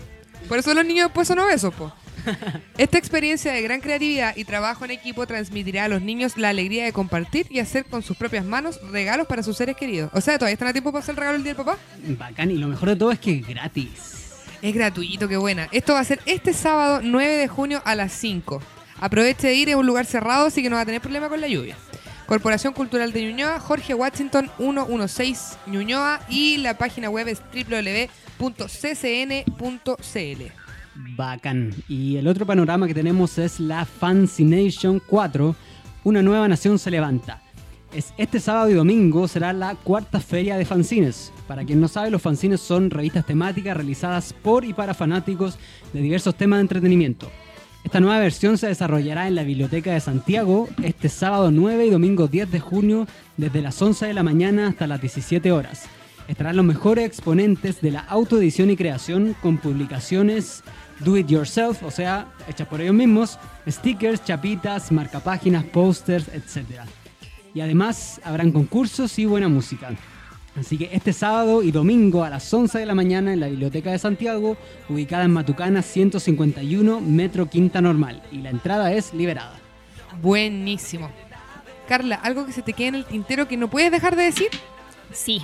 [SPEAKER 3] Por eso los niños después son obesos, po. (laughs) Esta experiencia de gran creatividad y trabajo en equipo transmitirá a los niños la alegría de compartir y hacer con sus propias manos regalos para sus seres queridos. O sea, ¿todavía están a tiempo para hacer el regalo el día del papá?
[SPEAKER 2] Bacán. Y lo mejor de todo es que es gratis.
[SPEAKER 3] Es gratuito, qué buena. Esto va a ser este sábado 9 de junio a las 5. Aproveche de ir, es un lugar cerrado, así que no va a tener problema con la lluvia. Corporación Cultural de Ñuñoa, Jorge Washington 116 Ñuñoa y la página web es www.ccn.cl.
[SPEAKER 2] Bacán. Y el otro panorama que tenemos es la Fancination 4, una nueva nación se levanta. Es este sábado y domingo será la cuarta feria de fanzines. Para quien no sabe, los fanzines son revistas temáticas realizadas por y para fanáticos de diversos temas de entretenimiento. Esta nueva versión se desarrollará en la Biblioteca de Santiago este sábado 9 y domingo 10 de junio desde las 11 de la mañana hasta las 17 horas. Estarán los mejores exponentes de la autoedición y creación con publicaciones do it yourself, o sea, hechas por ellos mismos, stickers, chapitas, marcapáginas, posters, etc. Y además habrán concursos y buena música. Así que este sábado y domingo a las 11 de la mañana en la Biblioteca de Santiago, ubicada en Matucana 151, Metro Quinta Normal. Y la entrada es liberada.
[SPEAKER 3] Buenísimo. Carla, ¿algo que se te quede en el tintero que no puedes dejar de decir?
[SPEAKER 4] Sí.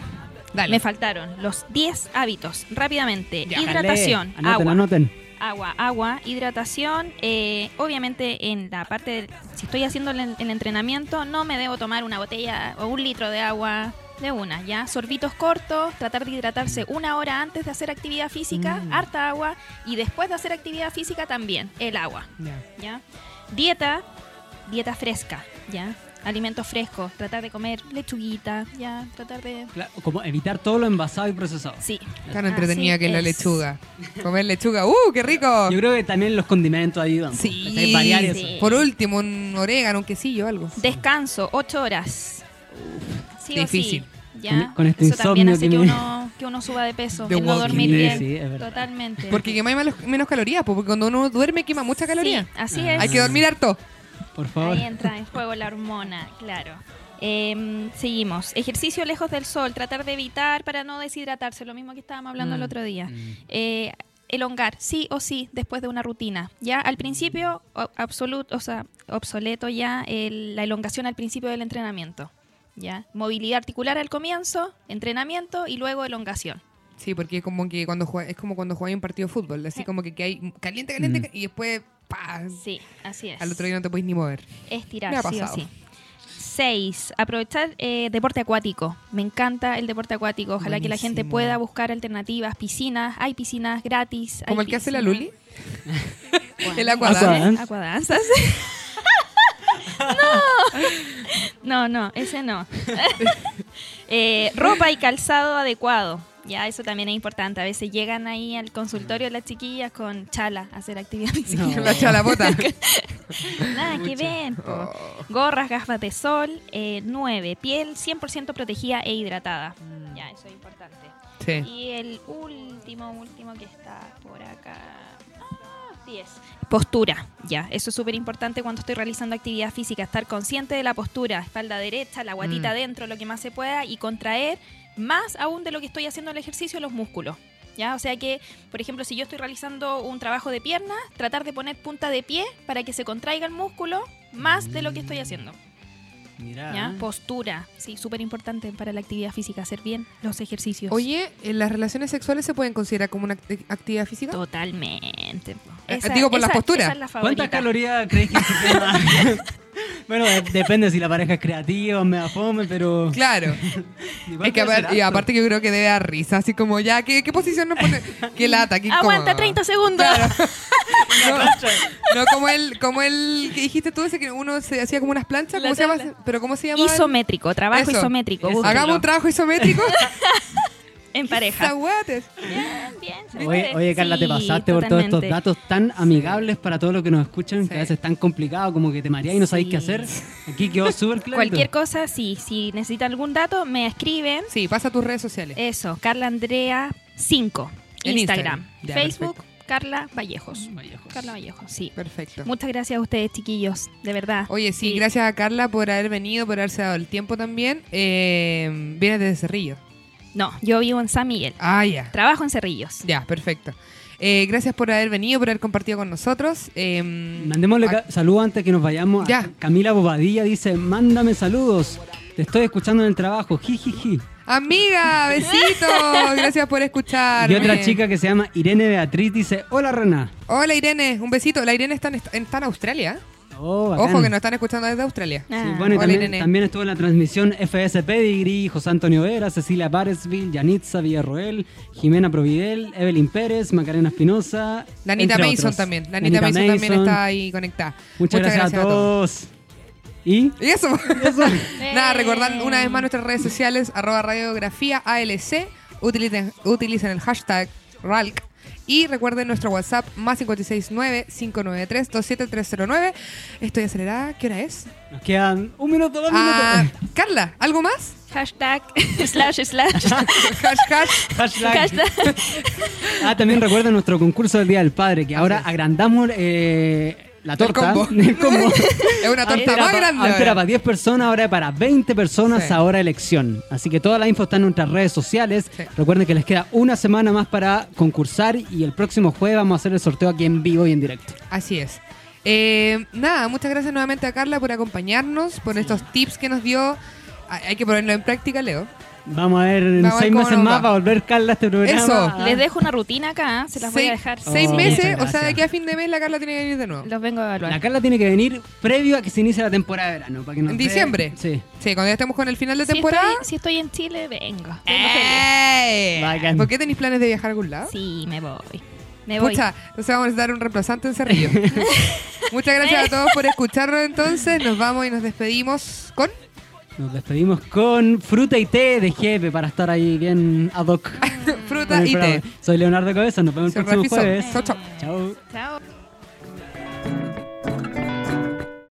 [SPEAKER 3] Dale.
[SPEAKER 4] Me faltaron los 10 hábitos. Rápidamente.
[SPEAKER 3] Ya.
[SPEAKER 4] Hidratación.
[SPEAKER 2] Dale, anoten,
[SPEAKER 4] agua.
[SPEAKER 2] anoten.
[SPEAKER 4] Agua, agua, hidratación. eh, obviamente en la parte, de- si estoy haciendo el, el entrenamiento, no me debo tomar una botella o un litro de agua de una, ¿ya? Sorbitos cortos, tratar de hidratarse una hora antes de hacer actividad física,
[SPEAKER 2] Mm.
[SPEAKER 4] harta agua, y después de hacer actividad física también, el agua, ¿ya? Dieta, dieta fresca, ¿ya? Alimentos frescos, tratar de comer lechuguita, ¿ya? Tratar de...
[SPEAKER 2] Claro, como evitar todo lo envasado y procesado.
[SPEAKER 4] Sí.
[SPEAKER 3] Tan entretenida que es la lechuga. Comer lechuga, ¡uh, qué rico!
[SPEAKER 2] Yo creo que también los condimentos ayudan.
[SPEAKER 3] Sí,
[SPEAKER 2] ¿cachai? Variar eso.
[SPEAKER 4] sí.
[SPEAKER 3] Por último, un orégano, un quesillo, algo.
[SPEAKER 4] Descanso, 8 horas. Sí
[SPEAKER 3] Difícil.
[SPEAKER 4] O sí, ¿ya?
[SPEAKER 2] Con- con este
[SPEAKER 4] Eso también
[SPEAKER 2] insomnio
[SPEAKER 4] hace
[SPEAKER 2] que
[SPEAKER 4] que,
[SPEAKER 2] me-
[SPEAKER 4] uno, (laughs) que uno suba de peso, el no dormir bien.
[SPEAKER 2] Sí, es verdad.
[SPEAKER 4] Totalmente.
[SPEAKER 3] Porque quemáis menos, menos calorías, po, porque cuando uno duerme quema mucha caloría.
[SPEAKER 4] Sí, así
[SPEAKER 2] Ah.
[SPEAKER 4] es.
[SPEAKER 3] Hay que dormir harto.
[SPEAKER 2] Por favor.
[SPEAKER 4] Ahí entra en juego la hormona, claro. Em, seguimos. Ejercicio lejos del sol, tratar de evitar para no deshidratarse, lo mismo que estábamos hablando el
[SPEAKER 2] Mm,
[SPEAKER 4] otro día.
[SPEAKER 2] mm.
[SPEAKER 4] Eh, elongar, sí o sí, después de una rutina. Ya al principio, o- absoluto, o sea, obsoleto ya el- la elongación al principio del entrenamiento. Ya, movilidad articular al comienzo, entrenamiento y luego elongación.
[SPEAKER 3] Sí, porque es como que cuando juega, es como cuando jugáis un partido de fútbol, así como que, que hay caliente, caliente, y después ¡pa!
[SPEAKER 4] Sí, así es.
[SPEAKER 3] al otro día no te podéis ni mover.
[SPEAKER 4] Estirar,
[SPEAKER 3] Me ha
[SPEAKER 4] sí o
[SPEAKER 3] pasado.
[SPEAKER 4] sí. Seis, aprovechar eh, deporte acuático. Me encanta el deporte acuático. Ojalá que la gente pueda buscar alternativas, piscinas. Hay piscinas gratis.
[SPEAKER 3] Como el que hace la Luli. (laughs) El aquadance.
[SPEAKER 2] Aquadance.
[SPEAKER 4] Aquadanzas. (laughs) no. No, no, ese no. (laughs) Eh, ropa y calzado adecuado. Ya, eso también es importante. A veces llegan ahí al consultorio las chiquillas con chala a hacer actividad física.
[SPEAKER 2] No.
[SPEAKER 3] La chalapota. (laughs)
[SPEAKER 4] Nada que ver. po. Gorras, gafas de sol. eh, 9. Piel 100% protegida e hidratada. Ya, eso es importante.
[SPEAKER 3] Sí.
[SPEAKER 4] Y el último, último que está por acá. Ah, 10. Postura, ya. Eso es súper importante cuando estoy realizando actividad física. Estar consciente de la postura. Espalda derecha, la guatita
[SPEAKER 3] Mm.
[SPEAKER 4] adentro, lo que más se pueda. Y contraer más aún de lo que estoy haciendo el ejercicio los músculos. ¿Ya? O sea que, por ejemplo, si yo estoy realizando un trabajo de piernas, tratar de poner punta de pie para que se contraiga el músculo más de lo que estoy haciendo.
[SPEAKER 2] Mira.
[SPEAKER 4] ¿ya? Postura, sí, súper importante para la actividad física, hacer bien los ejercicios.
[SPEAKER 3] Oye, ¿eh, ¿las relaciones sexuales se pueden considerar como una act- actividad física?
[SPEAKER 4] Totalmente. po.
[SPEAKER 3] Eh, digo, por la postura.
[SPEAKER 4] esa es la
[SPEAKER 2] ¿Cuántas calorías crees que se quema? (laughs) bueno, de- depende si la pareja es creativa o me da fome, pero.
[SPEAKER 3] Claro. (laughs) Es que
[SPEAKER 2] debe ser
[SPEAKER 3] apar- y aparte yo creo que debe dar risa, así como ya, ¿qué, qué posición nos pone? ¿Qué lata? ¿Qué
[SPEAKER 4] Aguanta
[SPEAKER 3] incómodo.
[SPEAKER 4] 30 segundos. (laughs)
[SPEAKER 3] No, no, como el, como el que dijiste tú, ese que uno se hacía como unas planchas, ¿cómo se llama? ¿Pero cómo se llama?
[SPEAKER 4] Isométrico, trabajo
[SPEAKER 3] Eso.
[SPEAKER 4] isométrico.
[SPEAKER 3] Hagamos un trabajo isométrico. (laughs)
[SPEAKER 4] en pareja. Bien, bien, se
[SPEAKER 2] Oye, oye, Carla, te
[SPEAKER 4] Sí,
[SPEAKER 2] pasaste por todos estos datos tan amigables para todos los que nos escuchan,
[SPEAKER 3] Sí.
[SPEAKER 2] que a veces es tan complicado como que te mareas y no sabéis
[SPEAKER 4] Sí.
[SPEAKER 2] qué hacer. Aquí quedó súper claro.
[SPEAKER 4] Cualquier cosa, sí. Si necesitan algún dato, me escriben.
[SPEAKER 3] Sí, pasa a tus redes sociales.
[SPEAKER 4] Eso, Carla Andrea 5.
[SPEAKER 3] En
[SPEAKER 4] Instagram.
[SPEAKER 3] Instagram. Ya,
[SPEAKER 4] Facebook, Carla Vallejos.
[SPEAKER 2] Vallejos.
[SPEAKER 4] Carla Vallejos, sí.
[SPEAKER 3] Perfecto.
[SPEAKER 4] Muchas gracias a ustedes, chiquillos. De verdad.
[SPEAKER 3] Oye, sí, gracias a Carla por haber venido, por haberse dado el tiempo también. Eh, vienes desde Cerrillo.
[SPEAKER 4] No, yo vivo en San Miguel.
[SPEAKER 3] Ah, ya.
[SPEAKER 4] Trabajo en Cerrillos.
[SPEAKER 3] Ya, perfecto. Eh, gracias por haber venido, por haber compartido con nosotros. Eh,
[SPEAKER 2] Mandémosle
[SPEAKER 3] ah,
[SPEAKER 2] ca- saludos antes que nos vayamos.
[SPEAKER 3] Ya.
[SPEAKER 2] A Camila Bobadilla dice, mándame saludos. Te estoy escuchando en el trabajo. Jijiji.
[SPEAKER 3] Amiga, besitos. (laughs) Gracias por escucharme.
[SPEAKER 2] Y otra chica que se llama Irene Beatriz dice, hola Rena.
[SPEAKER 3] Hola Irene, un besito. La Irene está en, está en Australia.
[SPEAKER 2] Oh.
[SPEAKER 3] Ojo que nos están escuchando desde Australia.
[SPEAKER 2] Sí,
[SPEAKER 4] Ah.
[SPEAKER 2] bueno, y
[SPEAKER 3] Hola,
[SPEAKER 2] también, estuvo en la transmisión FS Pedigree, José Antonio Vera, Cecilia Paresville, Yanitza Villarroel, Jimena Providel, Evelyn Pérez, Macarena Espinosa.
[SPEAKER 3] La Anita
[SPEAKER 2] entre
[SPEAKER 3] Mason
[SPEAKER 2] otros.
[SPEAKER 3] también. La Anita, Mason, también está ahí conectada.
[SPEAKER 2] Muchas, gracias, a todos. ¿Y?
[SPEAKER 3] Y eso. (laughs)
[SPEAKER 2] Eso. (laughs)
[SPEAKER 3] Nada, recordar una vez más nuestras redes sociales, arroba radiografía ALC. Utilicen, utilicen el hashtag RALC. Y recuerden nuestro WhatsApp más 569-593-27309. Estoy acelerada. ¿Qué hora es?
[SPEAKER 2] Nos quedan un minuto, dos
[SPEAKER 3] Ah,
[SPEAKER 2] minutos.
[SPEAKER 3] Carla, ¿algo más?
[SPEAKER 4] Hashtag slash slash. (laughs)
[SPEAKER 3] Hashtag.
[SPEAKER 2] Hashtag.
[SPEAKER 4] hashtag.
[SPEAKER 2] Ah, también recuerden nuestro concurso del Día del Padre, que ahora agrandamos eh, la torta.
[SPEAKER 3] combo.
[SPEAKER 2] El combo. (laughs)
[SPEAKER 3] Es una torta más
[SPEAKER 2] pa-
[SPEAKER 3] grande.
[SPEAKER 2] Antes era para 10 personas, ahora es para 20 personas,
[SPEAKER 3] Sí.
[SPEAKER 2] ahora elección. Así que toda la info está en nuestras redes sociales.
[SPEAKER 3] Sí.
[SPEAKER 2] Recuerden que les queda una semana más para concursar y el próximo jueves vamos a hacer el sorteo aquí en vivo y en directo.
[SPEAKER 3] Así es. Eh, nada, muchas gracias nuevamente a Carla por acompañarnos, por estos tips que nos dio. Hay que ponerlo en práctica, Leo.
[SPEAKER 2] Vamos a ver en
[SPEAKER 3] Vamos ver
[SPEAKER 2] seis
[SPEAKER 3] cómo
[SPEAKER 2] meses más
[SPEAKER 3] va.
[SPEAKER 2] va a volver Carla a este programa.
[SPEAKER 3] Eso.
[SPEAKER 2] Ah.
[SPEAKER 4] Les dejo una rutina acá, ¿eh? se las voy a dejar.
[SPEAKER 3] Seis
[SPEAKER 2] Oh,
[SPEAKER 3] meses,
[SPEAKER 2] muchas
[SPEAKER 3] o sea,
[SPEAKER 2] gracias.
[SPEAKER 3] de aquí a fin de mes la Carla tiene que venir de nuevo.
[SPEAKER 4] Los vengo a evaluar.
[SPEAKER 2] La Carla tiene que venir previo a que se inicie la temporada de verano. Para que nos
[SPEAKER 3] ¿En
[SPEAKER 2] dé-
[SPEAKER 3] diciembre?
[SPEAKER 2] Sí.
[SPEAKER 3] Sí, cuando ya estemos con el final de
[SPEAKER 4] si,
[SPEAKER 3] temporada.
[SPEAKER 4] estoy, si estoy en Chile, vengo. vengo
[SPEAKER 3] ¡Eh!
[SPEAKER 2] Bacán.
[SPEAKER 3] ¿Por qué tenéis planes de viajar a algún lado?
[SPEAKER 4] Sí, me voy. Me voy.
[SPEAKER 3] Pucha, entonces vamos a necesitar un reemplazante en Cerrillo. (laughs) Muchas gracias a todos por escucharnos entonces. Nos vamos y nos despedimos con...
[SPEAKER 2] Nos despedimos con fruta y té de jefe para estar ahí bien ad hoc. (laughs)
[SPEAKER 3] fruta y té.
[SPEAKER 2] Soy Leonardo Cabeza, nos vemos el próximo
[SPEAKER 3] Rafi
[SPEAKER 2] jueves.
[SPEAKER 3] Chau, chau.
[SPEAKER 2] Chao.
[SPEAKER 4] Chao.